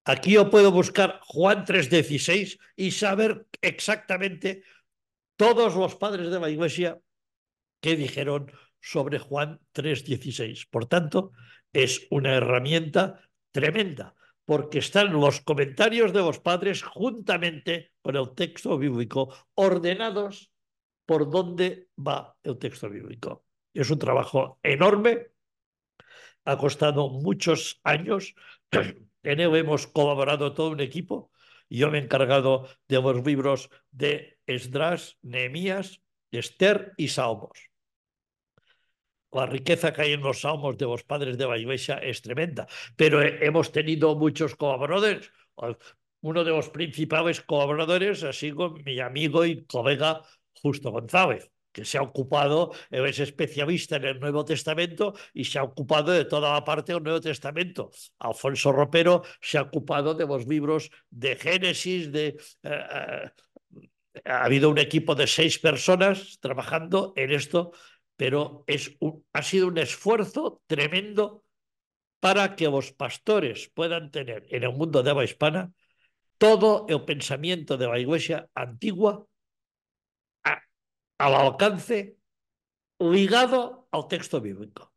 Aquí yo puedo buscar Juan 3.16 y saber exactamente todos los padres de la iglesia que dijeron sobre Juan 3.16. Por tanto, es una herramienta tremenda, porque están los comentarios de los padres juntamente con el texto bíblico, ordenados por dónde va el texto bíblico. Es un trabajo enorme, ha costado muchos años, e hemos colaborado todo un equipo Yo me me encargado de los libros de Esdras, Nehemías, Esther y Salmos. La riqueza que hay en los salmos de vos padres de la Iglesia es tremenda, pero hemos tenido muchos colaboradores. Uno de los principales colaboradores ha sido mi amigo y colega Justo González. Que se ha ocupado, es especialista en el Nuevo Testamento y se ha ocupado de toda la parte del Nuevo Testamento. Alfonso Ropero se ha ocupado de los libros de Génesis, de... Eh, eh, ha habido un equipo de seis personas trabajando en esto pero es ha sido un esfuerzo tremendo para que los pastores puedan tener en el mundo de habla hispana todo el pensamiento de la iglesia antigua al alcance ligado al texto bíblico.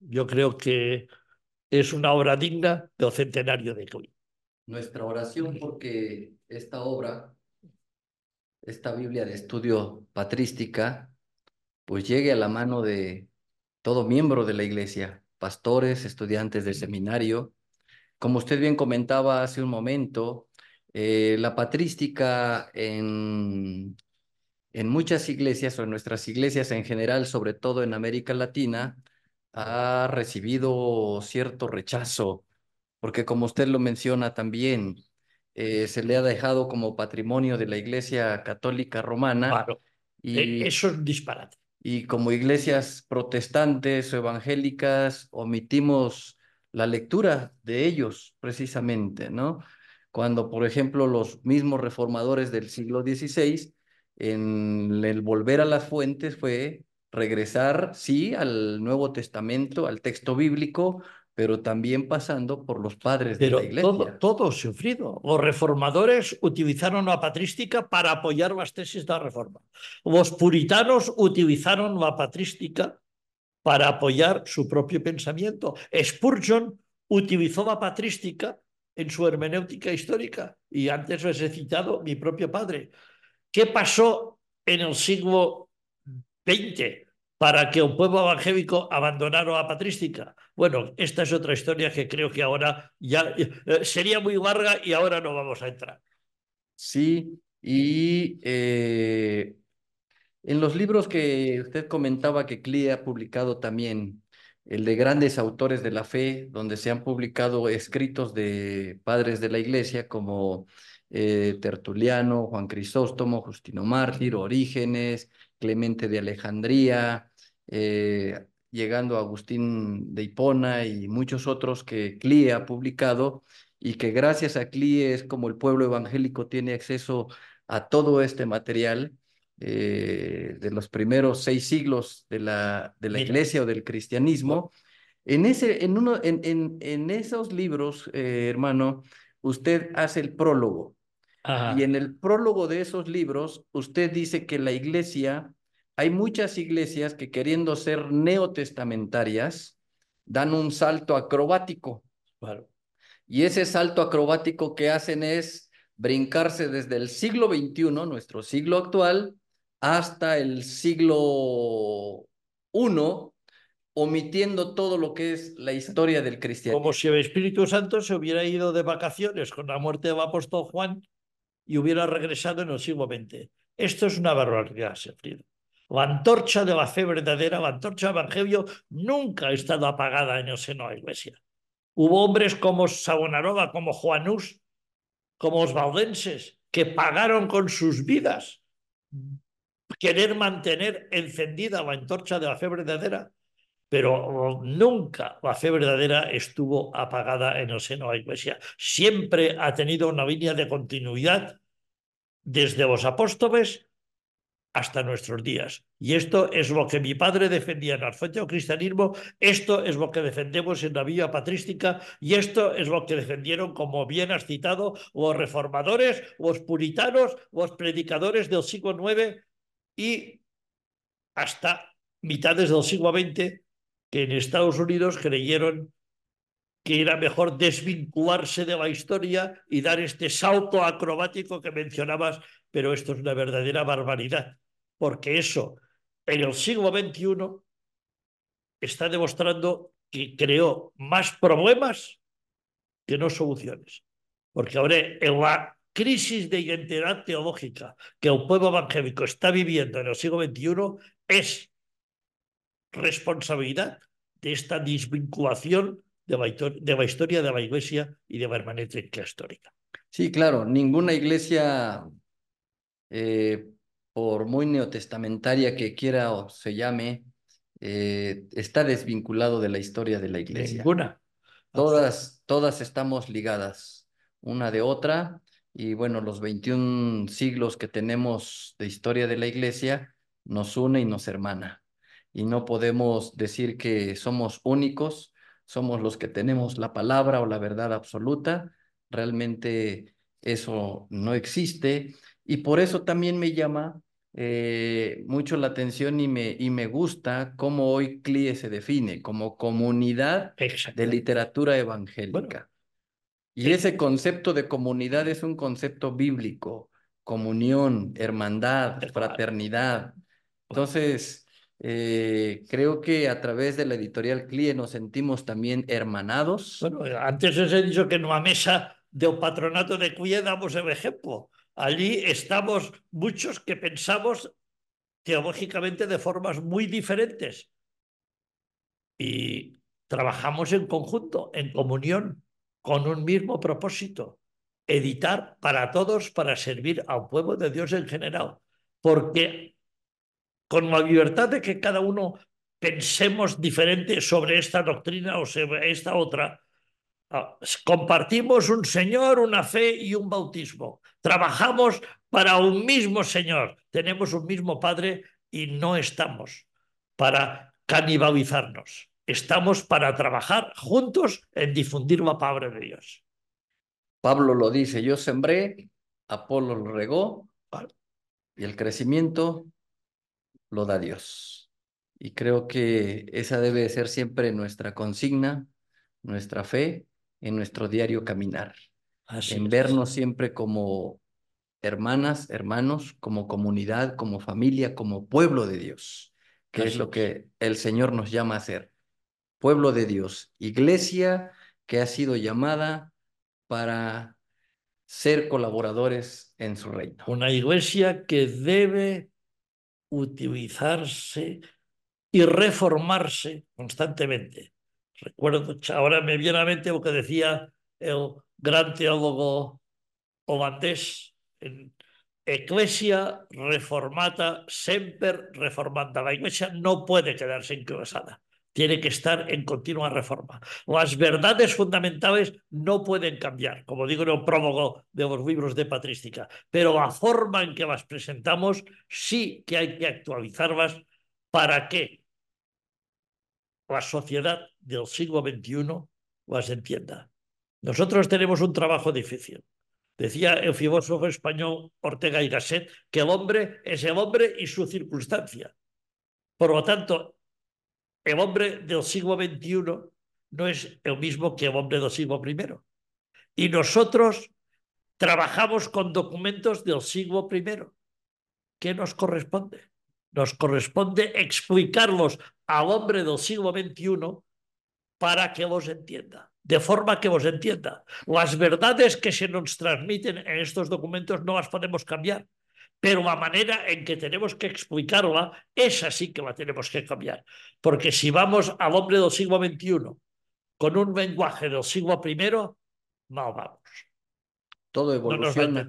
Yo creo que es una obra digna del centenario de hoy. Nuestra oración porque esta obra, esta Biblia de estudio patrística, pues llegue a la mano de todo miembro de la iglesia, pastores, estudiantes del seminario. Como usted bien comentaba hace un momento, eh, la patrística en, en muchas iglesias o en nuestras iglesias en general, sobre todo en América Latina, ha recibido cierto rechazo, porque como usted lo menciona también, eh, se le ha dejado como patrimonio de la Iglesia Católica Romana. Claro. Y, Eh, Eso es disparate. y como iglesias protestantes o evangélicas omitimos la lectura de ellos precisamente, ¿no? Cuando, por ejemplo, los mismos reformadores del siglo XVI, en el volver a las fuentes fue regresar, sí, al Nuevo Testamento, al texto bíblico, pero también pasando por los padres Pero de la iglesia. todo, todo sufrido. Los reformadores utilizaron la patrística para apoyar las tesis de la reforma. Los puritanos utilizaron la patrística para apoyar su propio pensamiento. Spurgeon utilizó la patrística en su hermenéutica histórica. Y antes les he citado mi propio padre. ¿Qué pasó en el siglo XX para que un pueblo evangélico abandonara la patrística? Bueno, esta es otra historia que creo que ahora ya eh, sería muy larga y ahora no vamos a entrar. Sí, y eh, en los libros que usted comentaba que CLIE ha publicado también, el de grandes autores de la fe, donde se han publicado escritos de padres de la iglesia como eh, Tertuliano, Juan Crisóstomo, Justino Mártir, Orígenes, Clemente de Alejandría, eh, llegando a Agustín de Hipona y muchos otros que CLIE ha publicado y que gracias a CLIE es como el pueblo evangélico tiene acceso a todo este material eh, de los primeros seis siglos de la, de la iglesia o del cristianismo. En, ese, en, uno, en, en, en esos libros, eh, hermano, usted hace el prólogo. Ajá. Y en el prólogo de esos libros, usted dice que la iglesia, hay muchas iglesias que queriendo ser neotestamentarias, dan un salto acrobático. Claro. Y ese salto acrobático que hacen es brincarse desde el siglo XXI, nuestro siglo actual, hasta el siglo I, omitiendo todo lo que es la historia del cristianismo. Como si el Espíritu Santo se hubiera ido de vacaciones con la muerte del apóstol Juan y hubiera regresado en el siglo XX. Esto es una barbaridad, Sefrido. La antorcha de la fe verdadera, la antorcha del Evangelio, nunca ha estado apagada en el seno de la Iglesia. Hubo hombres como Savonarola, como Juanús, como los valdenses, que pagaron con sus vidas querer mantener encendida la antorcha de la fe verdadera, pero nunca la fe verdadera estuvo apagada en el seno de la Iglesia. Siempre ha tenido una línea de continuidad desde los apóstoles hasta nuestros días. Y esto es lo que mi padre defendía en el cristianismo, esto es lo que defendemos en la vía patrística y esto es lo que defendieron, como bien has citado, los reformadores, los puritanos, los predicadores del siglo IX y hasta mitades del siglo XX, que en Estados Unidos creyeron que era mejor desvincularse de la historia y dar este salto acrobático que mencionabas, pero esto es una verdadera barbaridad, porque eso en el siglo XXI está demostrando que creó más problemas que no soluciones. Porque ahora en la crisis de identidad teológica que el pueblo evangélico está viviendo en el siglo XXI es responsabilidad de esta desvinculación de la, de la, historia de la Iglesia y de la hermenéutica histórica. Sí, claro, ninguna iglesia, eh, por muy neotestamentaria que quiera o se llame, eh, está desvinculado de la historia de la iglesia. Ninguna. Todas, todas estamos ligadas una de otra y bueno, los 21 siglos que tenemos de historia de la iglesia nos une y nos hermana. Y no podemos decir que somos únicos, somos los que tenemos la palabra o la verdad absoluta. Realmente eso no existe y por eso también me llama eh, mucho la atención y me, y me gusta cómo hoy CLIE se define como comunidad de literatura evangélica. Bueno, y ese concepto de comunidad es un concepto bíblico, comunión, hermandad, fraternidad. Entonces, eh, creo que a través de la editorial CLIE nos sentimos también hermanados. Bueno, antes os he dicho que en una mesa del patronato de CLIE damos el ejemplo. Allí estamos muchos que pensamos teológicamente de formas muy diferentes y trabajamos en conjunto, en comunión, con un mismo propósito, editar para todos, para servir al pueblo de Dios en general. Porque con la libertad de que cada uno pensemos diferente sobre esta doctrina o sobre esta otra, ah, compartimos un Señor, una fe y un bautismo. Trabajamos para un mismo Señor. Tenemos un mismo Padre y no estamos para canibalizarnos. Estamos para trabajar juntos en difundir la palabra de Dios. Pablo lo dice, yo sembré, Apolo lo regó y el crecimiento lo da Dios. Y creo que esa debe ser siempre nuestra consigna, nuestra fe en nuestro diario caminar. en vernos siempre como hermanas, hermanos, como comunidad, como familia, como pueblo de Dios, que es lo que el Señor nos llama a ser. Pueblo de Dios, iglesia que ha sido llamada para ser colaboradores en su reino. Una iglesia que debe utilizarse y reformarse constantemente. Recuerdo, ahora me viene a mente lo que decía el gran teólogo holandés, en Ecclesia reformata semper reformanda. La iglesia no puede quedarse enclosada tiene que estar en continua reforma. Las verdades fundamentales no pueden cambiar, como digo en el prólogo de los libros de patrística, pero la forma en que las presentamos sí que hay que actualizarlas para que la sociedad del siglo XXI las entienda. Nosotros tenemos un trabajo difícil. Decía el filósofo español Ortega y Gasset que el hombre es el hombre y su circunstancia. Por lo tanto, el hombre del siglo XXI no es el mismo que el hombre del siglo I. Y nosotros trabajamos con documentos del siglo I. ¿Qué nos corresponde? Nos corresponde explicarlos al hombre del siglo XXI para que los entienda, de forma que los entienda. Las verdades que se nos transmiten en estos documentos no las podemos cambiar pero la manera en que tenemos que explicarla, esa sí que la tenemos que cambiar. Porque si vamos al hombre del siglo XXI con un lenguaje del siglo I, mal vamos. Todo evoluciona.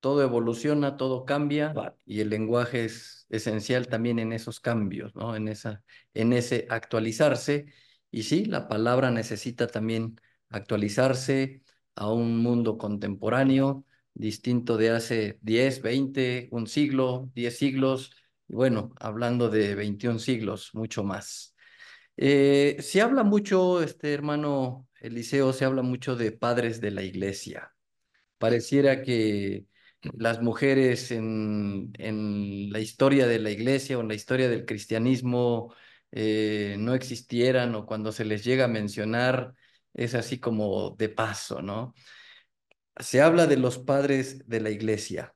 todo evoluciona, todo cambia y el lenguaje es esencial también en esos cambios, ¿no? en, esa, en ese actualizarse. Y sí, la palabra necesita también actualizarse a un mundo contemporáneo, distinto de hace 10, 20, un siglo, 10 siglos, y bueno, hablando de 21 siglos, mucho más. Eh, se habla mucho, este hermano Eliseo, se habla mucho de padres de la iglesia. Pareciera que las mujeres en, en la historia de la iglesia o en la historia del cristianismo eh, no existieran o cuando se les llega a mencionar es así como de paso, ¿no? Se habla de los padres de la iglesia.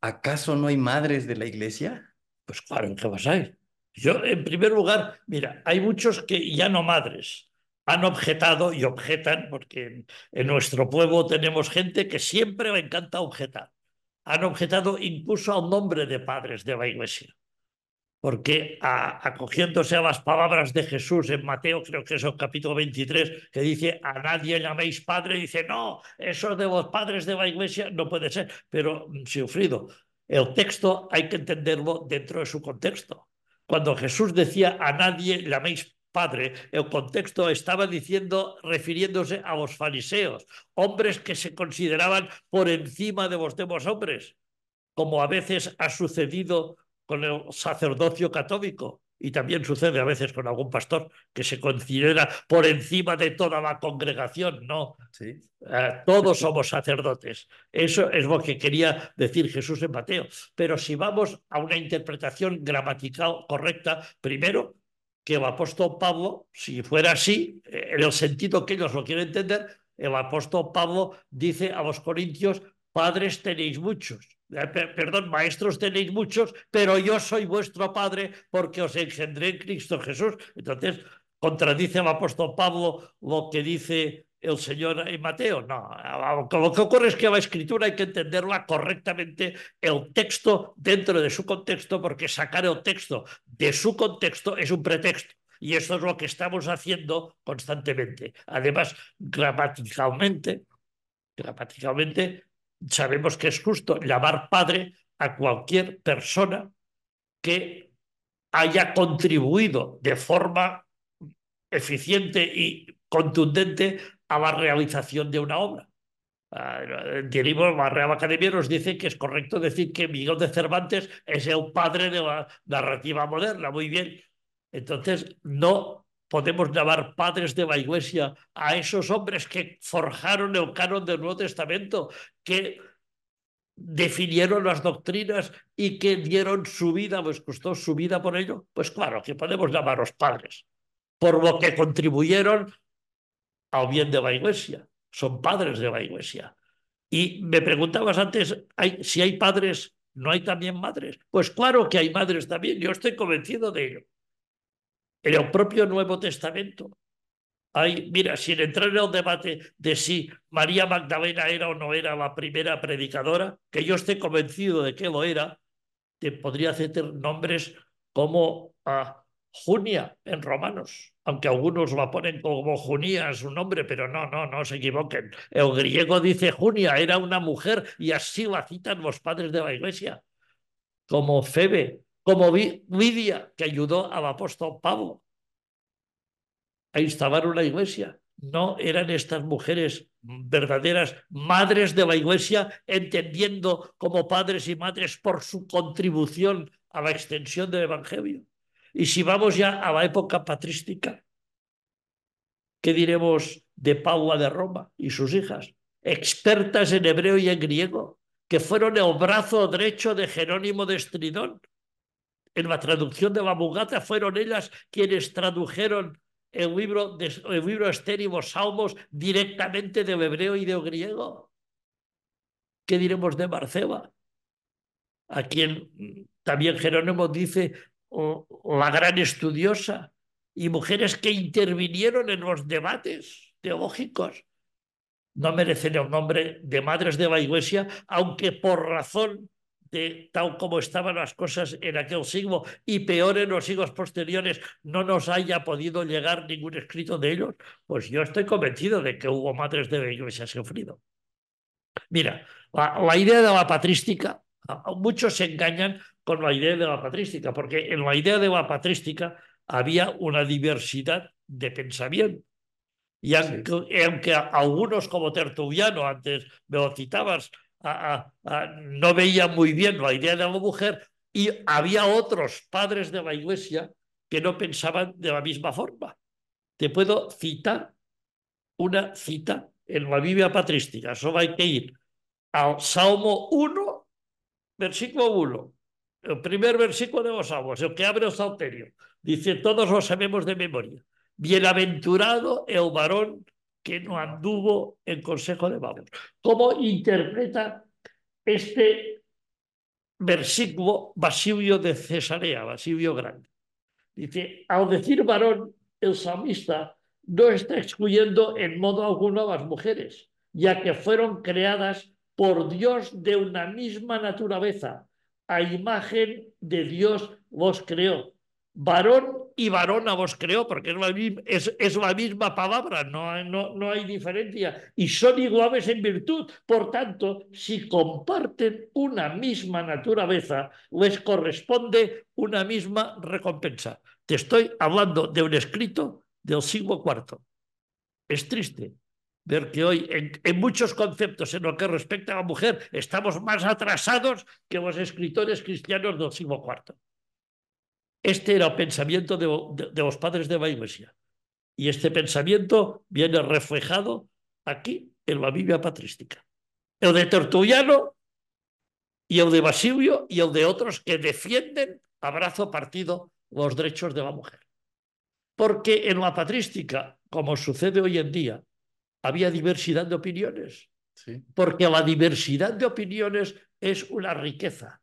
¿Acaso no hay madres de la iglesia? Pues claro, ¿qué vas a Yo, en primer lugar, mira, hay muchos que ya no madres han objetado y objetan, porque en, nuestro pueblo tenemos gente que siempre le encanta objetar. Han objetado incluso al nombre de padres de la iglesia porque acogiéndose a las palabras de Jesús en Mateo, creo que es el capítulo 23, que dice, a nadie llaméis padre, dice, no, eso de los padres de la iglesia no puede ser, pero, mm, Sufrido, el texto hay que entenderlo dentro de su contexto. Cuando Jesús decía, a nadie llaméis padre, el contexto estaba diciendo, refiriéndose a los fariseos, hombres que se consideraban por encima de los demás hombres, como a veces ha sucedido con el sacerdocio católico y también sucede a veces con algún pastor que se considera por encima de toda la congregación, no. Sí. Eh, todos somos sacerdotes. Eso es lo que quería decir Jesús en Mateo. Pero si vamos a una interpretación gramatical correcta, primero, que el apóstol Pablo, si fuera así, en el sentido que ellos lo quieren entender, el apóstol Pablo dice a los corintios, padres tenéis muchos perdón, maestros tenéis muchos, pero yo soy vuestro padre porque os engendré en Cristo Jesús. Entonces, contradice el apóstol Pablo lo que dice el Señor en Mateo. No, lo que ocurre es que la escritura hay que entenderla correctamente, el texto dentro de su contexto, porque sacar el texto de su contexto es un pretexto. Y eso es lo que estamos haciendo constantemente. Además, gramaticalmente, Gramaticalmente sabemos que es justo llamar padre a cualquier persona que haya contribuido de forma eficiente y contundente a la realización de una obra. Uh, la Real Academia nos dice que es correcto decir que Miguel de Cervantes es el padre de la narrativa moderna. Muy bien. Entonces, no podemos llamar padres de la Iglesia a esos hombres que forjaron el canon del Nuevo Testamento, que definieron las doctrinas y que dieron su vida, pues costó su vida por ello. Pues claro, que podemos llamarlos padres, por lo que contribuyeron al bien de la Iglesia son padres de la iglesia. Y me preguntabas antes, si hay padres, ¿no hay también madres? Pues claro que hay madres también, yo estoy convencido de ello. En el propio Nuevo Testamento hay, mira, sin entrar en el debate de si María Magdalena era o no era la primera predicadora, que yo estoy convencido de que lo era, te podría hacer nombres como Junia en Romanos, aunque algunos la ponen como Junia su nombre, pero no, no, no se equivoquen. El griego dice Junia, era una mujer y así la citan los padres de la iglesia, como Febe, como Lidia, que ayudó al apóstol Pablo a instalar una iglesia. No eran estas mujeres verdaderas madres de la iglesia, entendiendo como padres y madres por su contribución a la extensión del evangelio. Y si vamos ya a la época patrística, ¿qué diremos de Paula de Roma y sus hijas? Expertas en hebreo y en griego, que fueron el brazo derecho de Jerónimo de Estridón. En la traducción de la Bugata fueron ellas quienes tradujeron el libro, de, el libro Salmos directamente del hebreo y del griego. ¿Qué diremos de Marcela? A quien también Jerónimo dice la gran estudiosa y mujeres que intervinieron en los debates teológicos. No merecen el nombre de madres de la iglesia, aunque por razón de tal como estaban las cosas en aquel siglo y peor en los siglos posteriores no nos haya podido llegar ningún escrito de ellos, pues yo estoy convencido de que hubo madres de la iglesia sufrido. Mira, la idea de la patrística Muchos se engañan con la idea de la patrística, porque en la idea de la patrística había una diversidad de pensamiento. Y aunque, algunos como Tertuliano, antes me lo citabas, no veían muy bien la idea de la mujer, y había otros padres de la iglesia que no pensaban de la misma forma. Te puedo citar una cita en la Biblia patrística. Solo hay que ir al Salmo 1 versículo 1, el primer versículo de los aguas, el que abre el salterio. Dice, todos lo sabemos de memoria. Bienaventurado el varón que no anduvo en consejo de varones. ¿Cómo interpreta este versículo Basilio de Cesarea, Basilio Grande? Dice, al decir varón, el salmista no está excluyendo en modo alguno a las mujeres, ya que fueron creadas por Dios de una misma naturaleza. A imagen de Dios vos creó. Varón y varona vos creó, porque es la, misma, palabra, no, no, no hay diferencia. Y son iguales en virtud. Por tanto, si comparten una misma naturaleza, les corresponde una misma recompensa. Te estoy hablando de un escrito del siglo IV. Es triste, ver que hoy en, muchos conceptos en lo que respecta a la mujer estamos más atrasados que los escritores cristianos del siglo IV. Este era el pensamiento de, los padres de la Iglesia. Y este pensamiento viene reflejado aquí en la Biblia patrística. El de Tertuliano y el de Basilio y el de otros que defienden a brazo partido los derechos de la mujer. Porque en la patrística, como sucede hoy en día, había diversidad de opiniones, porque la diversidad de opiniones es una riqueza.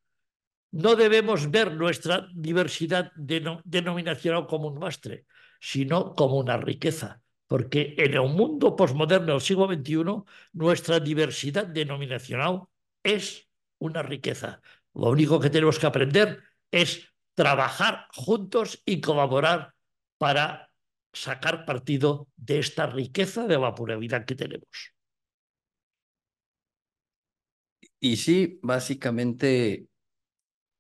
No debemos ver nuestra diversidad denominacional como un mastre, sino como una riqueza, porque en el mundo posmoderno del siglo XXI nuestra diversidad denominacional es una riqueza. Lo único que tenemos que aprender es trabajar juntos y colaborar para sacar partido de esta riqueza de la que tenemos. Y sí, básicamente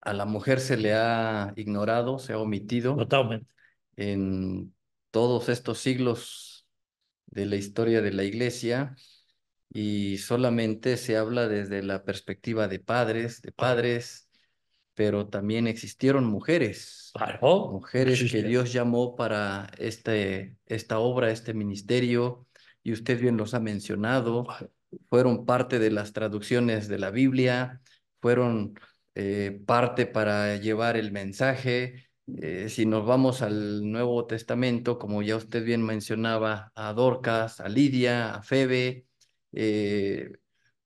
a la mujer se le ha ignorado, se ha omitido Totalmente. en todos estos siglos de la historia de la iglesia y solamente se habla desde la perspectiva de padres, de padres, pero también existieron mujeres, Claro. mujeres que. Dios llamó para este, esta obra, este ministerio, y usted bien los ha mencionado, fueron parte de las traducciones de la Biblia, fueron eh, parte para llevar el mensaje. Eh, si nos vamos al Nuevo Testamento, como ya usted bien mencionaba, a Dorcas, a Lidia, a Febe, eh,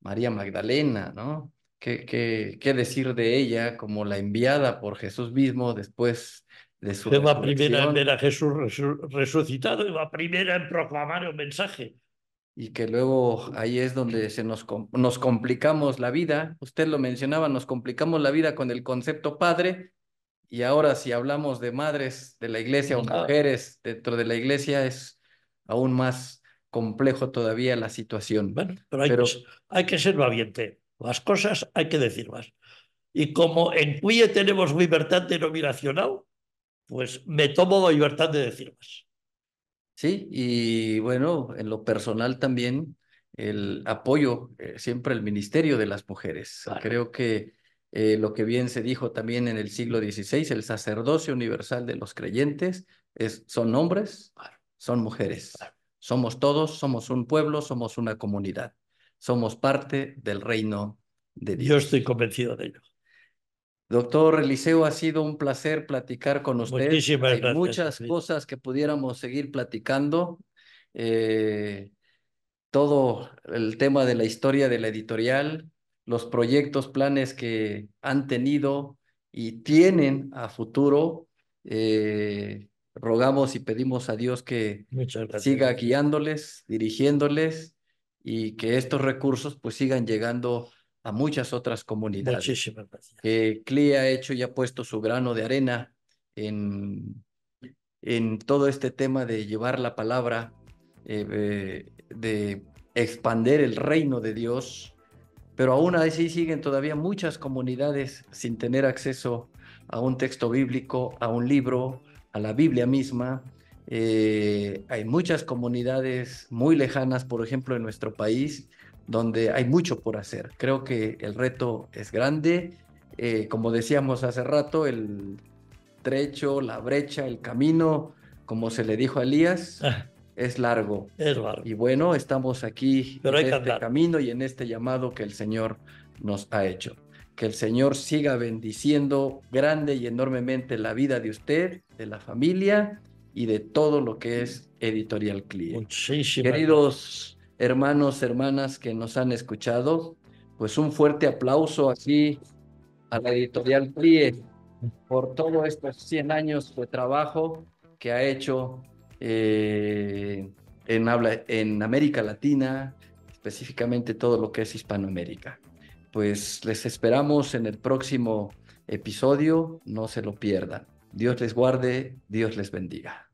María Magdalena, ¿no? ¿Qué, qué, qué decir de ella como la enviada por Jesús mismo después de su Fue la primera en ver a Jesús resu- resucitado y la primera en proclamar el mensaje. Y que luego ahí es donde se nos, nos complicamos la vida. Usted lo mencionaba, nos complicamos la vida con el concepto padre y ahora si hablamos de madres de la iglesia o mujeres dentro de la iglesia es aún más complejo todavía la situación. Bueno, pero hay, Pero- que, hay que ser valiente. Las cosas hay que decirlas. Y como en CUIE tenemos libertad denominacional, pues me tomo la libertad de decirlas. Sí, y bueno, en lo personal también el apoyo eh, siempre al ministerio de las mujeres. Claro. Creo que eh, lo que bien se dijo también en el siglo XVI, el sacerdocio universal de los creyentes es, son hombres, son mujeres. Claro. Somos todos, somos un pueblo, somos una comunidad. Somos parte del reino de Yo Dios. estoy convencido de ello. Doctor Eliseo, ha sido un placer platicar con usted. Muchísimas Hay gracias, muchas cosas que pudiéramos seguir platicando. Eh, todo el tema de la historia de la editorial, los proyectos, planes que han tenido y tienen a futuro. Eh, rogamos y pedimos a Dios que siga guiándoles, dirigiéndoles y que estos recursos pues sigan llegando a muchas otras comunidades Muchísimas gracias. CLI ha hecho y ha puesto su grano de arena en, en todo este tema de llevar la palabra, eh, eh, de expander el reino de Dios, pero aún así siguen todavía muchas comunidades sin tener acceso a un texto bíblico, a un libro, a la Biblia misma. Eh, hay muchas comunidades muy lejanas, por ejemplo, en nuestro país, donde hay mucho por hacer. Creo que el reto es grande. Eh, como decíamos hace rato, el trecho, la brecha, el camino, como se le dijo a Elías, Ah, es largo. Es largo. Y bueno, estamos aquí Pero en este andar. camino y en este llamado que el Señor nos ha hecho. Que el Señor siga bendiciendo grande y enormemente la vida de usted, de la familia y de todo lo que es Editorial CLIE. Muchísimas Queridos hermanos, hermanas que nos han escuchado, pues un fuerte aplauso aquí a la editorial CLIE por todos estos 100 años de trabajo que ha hecho eh, en, habla, en América Latina, específicamente todo lo que es Hispanoamérica. Pues les esperamos en el próximo episodio, no se lo pierdan. Dios les guarde, Dios les bendiga.